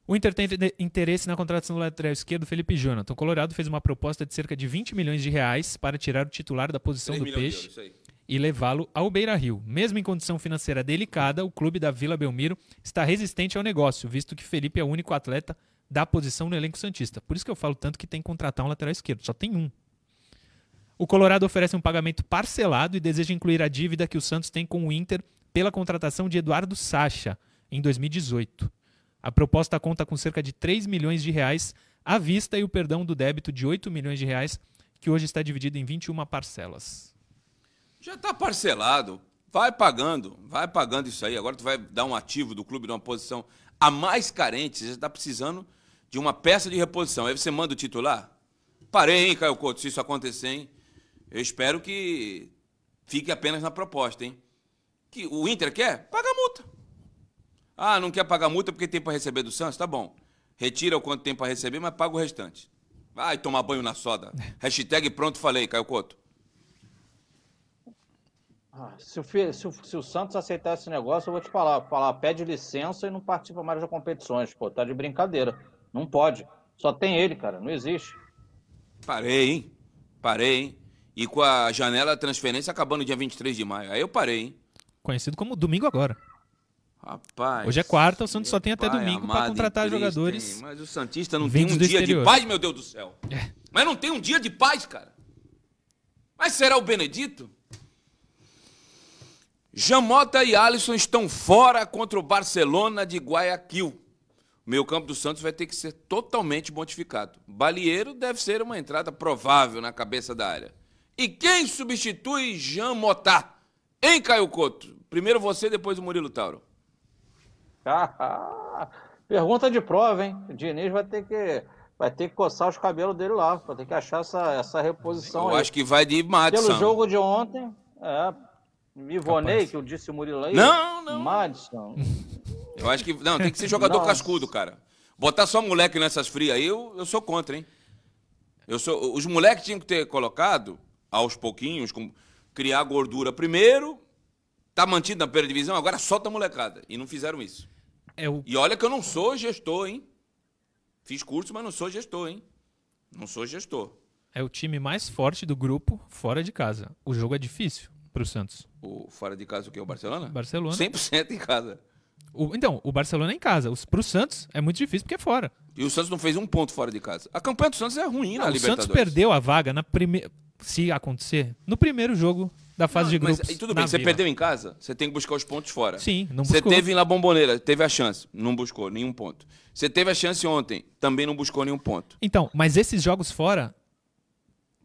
O Inter tem interesse na contratação do lateral esquerdo Felipe Jonathan. O Colorado fez uma proposta de cerca de 20 milhões de reais para tirar o titular da posição 3 do Peixe euros, e levá-lo ao Beira-Rio. Mesmo em condição financeira delicada, o clube da Vila Belmiro está resistente ao negócio, visto que Felipe é o único atleta da posição no elenco santista. Por isso que eu falo tanto que tem que contratar um lateral esquerdo, só tem um. O Colorado oferece um pagamento parcelado e deseja incluir a dívida que o Santos tem com o Inter pela contratação de Eduardo Sacha em 2018. A proposta conta com cerca de 3 milhões de reais à vista e o perdão do débito de 8 milhões de reais, que hoje está dividido em 21 parcelas. Já está parcelado. Vai pagando, vai pagando isso aí. Agora tu vai dar um ativo do clube numa posição a mais carente. Você está precisando de uma peça de reposição. Aí você manda o titular. Parei, hein, Caio Couto, se isso acontecer, hein? Eu espero que fique apenas na proposta, hein? Que o Inter quer? Paga a multa. Ah, não quer pagar multa porque tem para receber do Santos? Tá bom. Retira o quanto tem para receber, mas paga o restante. Vai tomar banho na soda. Hashtag pronto falei, Caio Couto. Ah, Se o, se o- se o Santos aceitar esse negócio, eu vou te falar, falar, pede licença e não participa mais das competições. Pô, tá de brincadeira. Não pode. Só tem ele, cara. Não existe. Parei, hein? Parei, hein? E com a janela de transferência acabando dia 23 de maio. Aí eu parei, hein? Conhecido como domingo agora. Rapaz. Hoje é quarta, o Santos só tem até domingo para contratar Cristo, jogadores. hein? Mas o Santista não tem um dia exterior. de paz, meu Deus do céu. É. Mas não tem um dia de paz, cara. Mas será o Benedito? Jamota e Alisson estão fora contra o Barcelona de Guayaquil. O meio campo do Santos vai ter que ser totalmente modificado. Balieiro deve ser uma entrada provável na cabeça da área. E quem substitui Jean Motá? Hein, Caio Couto? Primeiro você, depois o Murilo Tauro. Pergunta de prova, hein? O Diniz vai ter que, vai ter que coçar os cabelos dele lá. Vai ter que achar essa, essa reposição Eu aí. acho que vai de Madison. Pelo jogo de ontem, é. Ivonei, que eu disse o Murilo aí. Não, não. Madison. Eu acho que. Não, tem que ser jogador Nossa. cascudo, cara. Botar só moleque nessas frias aí, eu, eu sou contra, hein? Eu sou, os moleques tinham que ter colocado, aos pouquinhos, com, criar gordura primeiro, tá mantido na primeira divisão, agora solta a molecada. E não fizeram isso. É o E olha que eu não sou gestor, hein? Fiz curso, mas não sou gestor, hein? Não sou gestor. É o time mais forte do grupo fora de casa. O jogo é difícil pro Santos. O fora de casa o que? O Barcelona? Barcelona. 100% em casa. O- então, o Barcelona é em casa. Os, pro Santos é muito difícil porque é fora. E o Santos não fez um ponto fora de casa. A campanha do Santos é ruim na Não, o Libertadores. Santos perdeu a vaga na primeira. Se acontecer, no primeiro jogo da fase de Mas grupos. e tudo bem, você Vila. perdeu em casa, você tem que buscar os pontos fora. Sim, não Você buscou. teve em La Bombonera, teve a chance, não buscou nenhum ponto. Você teve a chance ontem, também não buscou nenhum ponto. Então, mas esses jogos fora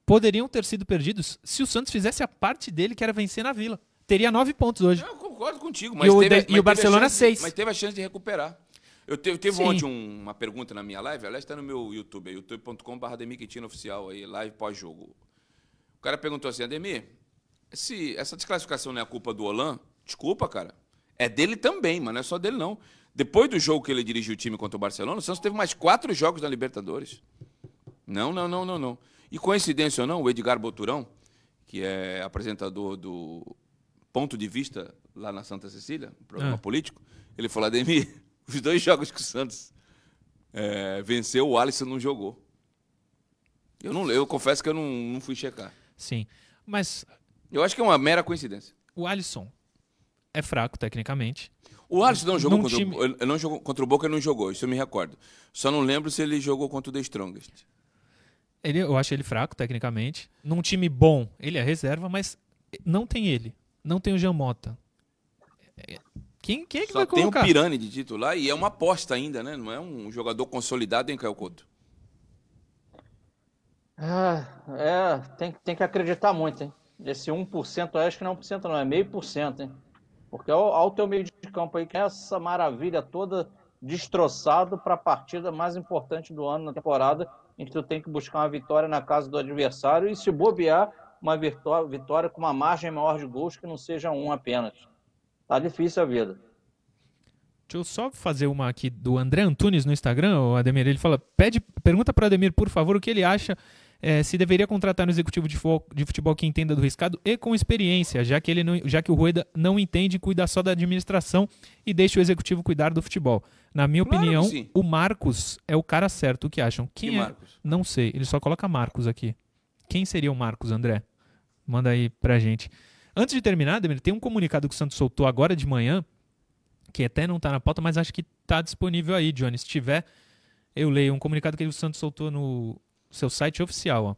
poderiam ter sido perdidos se o Santos fizesse a parte dele, que era vencer na Vila. Teria nove pontos hoje. Eu concordo contigo, E mas o teve, de- mas e o Barcelona, chance- seis. Mas teve a chance de recuperar. Eu teve, teve ontem um- uma pergunta na minha live, aliás, está no meu YouTube, é youtube.com.br oficial, aí, live pós-jogo. O cara perguntou assim, Ademir, esse, essa desclassificação não é a culpa do Olan? Desculpa, cara. É dele também, mas não é só dele, não. Depois do jogo que ele dirigiu o time contra o Barcelona, o Santos teve mais quatro jogos na Libertadores. Não, não, não, não, não. E coincidência ou não, o Edgar Boturão, que é apresentador do Ponto de Vista lá na Santa Cecília, um programa Ah. político, ele falou, Ademir, os dois jogos que o Santos é, venceu, o Alisson não jogou. Eu, não, eu confesso que eu não, não fui checar. Sim. Mas Eu acho que é uma mera coincidência. o Alisson é fraco tecnicamente. O Alisson não jogou, contra, time- o, ele não jogou contra o Boca, ele não jogou, isso eu me recordo. Só não lembro se ele jogou contra o The Strongest. Ele, eu acho ele fraco tecnicamente. Num time bom, ele é reserva, mas não tem ele. Não tem o Jean Mota. Quem, quem é que Só vai tem colocar? o Pirani de titular e é uma aposta ainda, né? Não é um jogador consolidado em Caio Couto. Ah, é, tem, tem que acreditar muito, hein? Esse 1%, eu acho que não é 1% não, é meio por cento, hein? Porque olha o teu meio de campo aí, que é essa maravilha toda destroçado para a partida mais importante do ano na temporada, em que tu tem que buscar uma vitória na casa do adversário e se bobear, uma vitória, vitória com uma margem maior de gols que não seja um apenas. Tá difícil a vida. Deixa eu só fazer uma aqui do André Antunes no Instagram, o Ademir. Ele fala: pede, pergunta para o Ademir, por favor, o que ele acha eh, se deveria contratar um executivo de futebol, de futebol que entenda do riscado e com experiência, já que, ele não, já que o Rueda não entende e cuida só da administração e deixa o executivo cuidar do futebol. Na minha Claro opinião, o Marcos é o cara certo. O que acham? Quem Que é? Marcos? Não sei. Ele só coloca Marcos aqui. Quem seria o Marcos, André? Manda aí pra gente. Antes de terminar, Ademir, tem um comunicado que o Santos soltou agora de manhã, que até não tá na pauta, mas acho que tá disponível aí, Johnny. Se tiver, eu leio um comunicado que o Santos soltou no seu site oficial. Ó.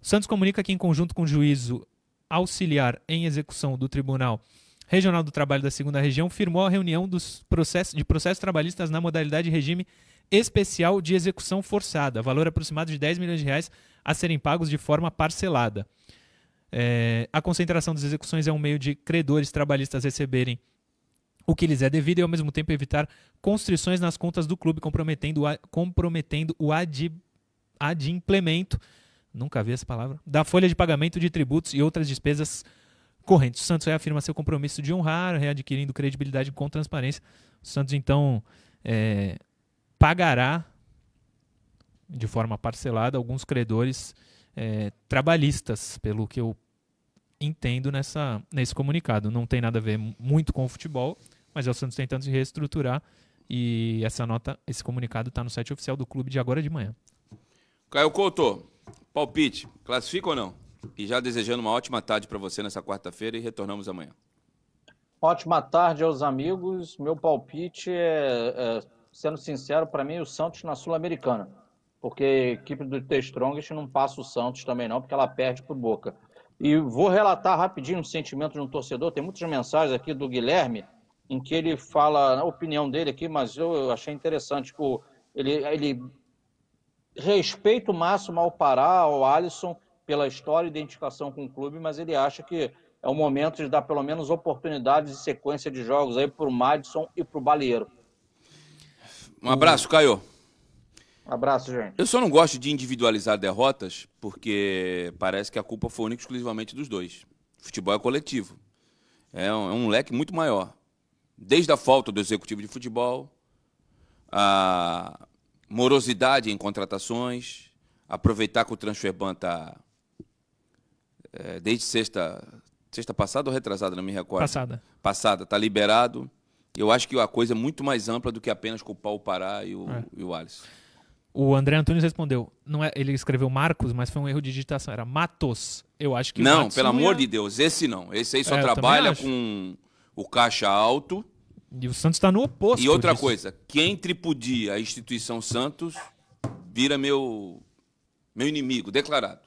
Santos comunica que, em conjunto com o juízo auxiliar em execução do Tribunal Regional do Trabalho da Segunda Região, firmou a reunião dos processos, de processos trabalhistas na modalidade regime especial de execução forçada, valor aproximado de 10 milhões de reais a serem pagos de forma parcelada. É, a concentração das execuções é um meio de credores trabalhistas receberem o que lhes é devido e, ao mesmo tempo, evitar constrições nas contas do clube, comprometendo, a- comprometendo o adi, adimplemento nunca vi essa palavra da folha de pagamento de tributos e outras despesas correntes. O Santos reafirma seu compromisso de honrar, readquirindo credibilidade com transparência. O Santos, então, é, pagará de forma parcelada alguns credores é, trabalhistas, pelo que eu entendo nessa, nesse comunicado. Não tem nada a ver mu- muito com o futebol, mas é o Santos tentando se reestruturar e essa nota, esse comunicado está no site oficial do clube de agora de manhã. Caio Couto, palpite, classifica ou não? E já desejando uma ótima tarde para você nessa quarta-feira e retornamos amanhã. Ótima tarde aos amigos. Meu palpite é, é, sendo sincero, para mim, o Santos na Sul-Americana. Porque a equipe do The Strongest não passa o Santos também não, porque ela perde por boca. E vou relatar rapidinho um sentimento de um torcedor. Tem muitas mensagens aqui do Guilherme, em que ele fala a opinião dele aqui, mas eu, achei interessante. Tipo, ele, ele respeito máximo ao Pará, ao Alisson, pela história e identificação com o clube, mas ele acha que é o momento de dar pelo menos oportunidades de sequência de jogos aí para o Madison e para o Baleiro. Um abraço, Caio. Abraço, gente. Eu só não gosto de individualizar derrotas, porque parece que a culpa foi única e exclusivamente dos dois. Futebol é coletivo. É um, é um leque muito maior. Desde a falta do executivo de futebol, a morosidade em contratações, aproveitar que o Transferban está desde sexta, sexta passada ou retrasada, não me recordo. Passada. Passada, está liberado. Eu acho que a coisa é muito mais ampla do que apenas culpar o Pará e o, É. e o Alisson. O André Antunes respondeu. Não é, ele escreveu Marcos, mas foi um erro de digitação. Era Matos. Eu acho que Não, Matos pelo amor ia- de Deus, esse não. Esse aí só É, trabalha com o caixa alto. E o Santos está no oposto. E outra disso. coisa, quem tripudia a instituição Santos vira meu, meu inimigo, declarado.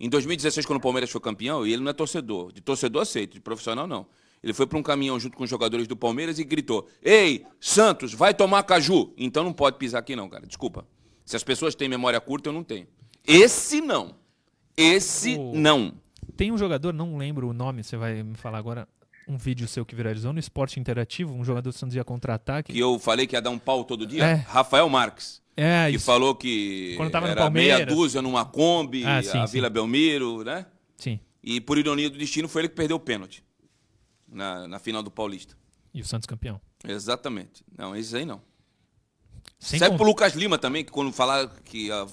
Em 2016, quando o Palmeiras foi campeão, e ele não é torcedor. De torcedor aceito, de profissional não. Ele foi para um caminhão junto com os jogadores do Palmeiras e gritou: Ei, Santos, vai tomar caju! Então não pode pisar aqui, não, cara. Desculpa. Se as pessoas têm memória curta, eu não tenho. Esse não. Esse não. Tem um jogador, não lembro o nome, você vai me falar agora. Um vídeo seu que viralizou no esporte interativo, um jogador do Santos ia contra-ataque. Que eu falei que ia dar um pau todo dia. É. Rafael Marques. É, que isso. falou que Quando tava no era meia dúzia numa Kombi, Ah, sim, a sim. Vila Belmiro, né? Sim. E por ironia do destino foi ele que perdeu o pênalti na, na final do Paulista. E o Santos campeão. Exatamente. Não, esses aí não. Sem Serve pro Lucas Lima também, que quando falaram que ia,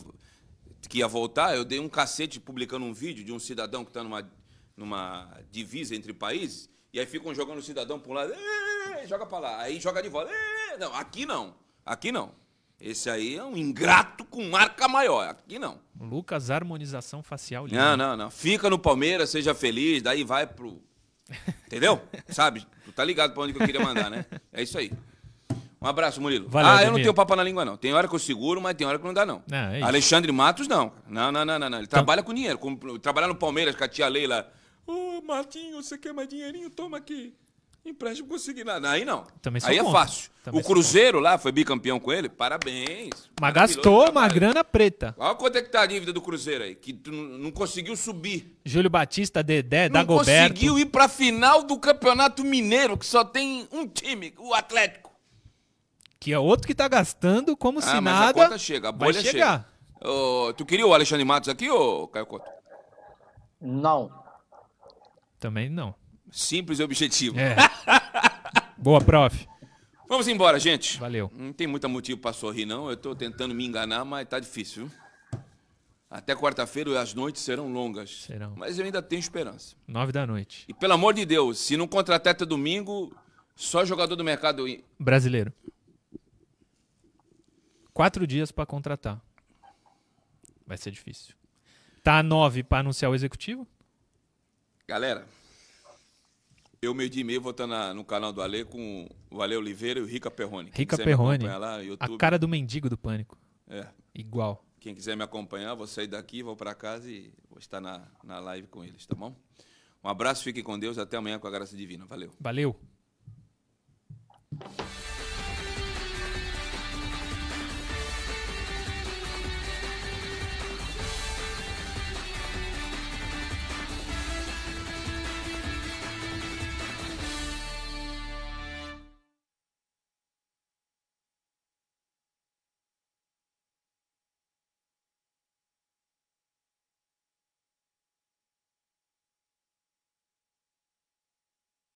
que ia voltar, eu dei um cacete publicando um vídeo de um cidadão que está numa, numa divisa entre países, e aí ficam jogando o cidadão para um lado, "Ê, joga para lá, aí joga de volta. Não, aqui não. Aqui não. Esse aí é um ingrato com marca maior. Aqui não. Lucas, harmonização facial. Não, linda. não, não. Fica no Palmeiras, seja feliz, daí vai pro. Entendeu? Sabe? Tu tá ligado pra onde que eu queria mandar, né? É isso aí. Um abraço, Murilo. Valeu, ah, eu não Ademir. tenho papo na língua, não. Tem hora que eu seguro, mas tem hora que não dá, não. Não, é. Alexandre Matos, não. Não, não, não, não. não. Ele trabalha com dinheiro. Com, trabalhar no Palmeiras com a tia Leila. Martinho, você quer mais dinheirinho? Toma aqui. Empréstimo consignado. Aí não. Também Aí é contra. fácil. Também o Cruzeiro lá foi bicampeão com ele. Parabéns. Mas gastou uma grana preta. Olha quanto é que tá a dívida do Cruzeiro aí, que tu não não conseguiu subir. Júlio Batista, Dedé, Não Dagoberto. conseguiu ir pra final do Campeonato Mineiro, que só tem um time, o Atlético. Que é outro que tá gastando como se ah, mas nada. a conta chega, a vai bolha chegar. chega. Ô, tu queria o Alexandre Matos aqui, ô Caio Couto? Não. Também não. Simples e objetivo. É. Boa, prof. Vamos embora, gente. Valeu. Não tem muito motivo pra sorrir, não. Eu tô tentando me enganar, mas tá difícil, viu? Até quarta-feira as noites serão longas. Serão. Mas eu ainda tenho esperança. Nove da noite. E pelo amor de Deus, se não contratar até domingo, só jogador do mercado Brasileiro. Quatro dias pra contratar. Vai ser difícil. Tá nove pra anunciar o executivo? Galera, eu meio dia e meio vou estar na- no canal do Ale com o Ale Oliveira e o Rica Perrone. Quem Rica Perrone. Lá, A cara do mendigo do pânico. é. Igual. Quem quiser me acompanhar, vou sair daqui, vou para casa e vou estar na, na live com eles, tá bom? Um abraço, fique com Deus, até amanhã com a graça divina. Valeu. Valeu.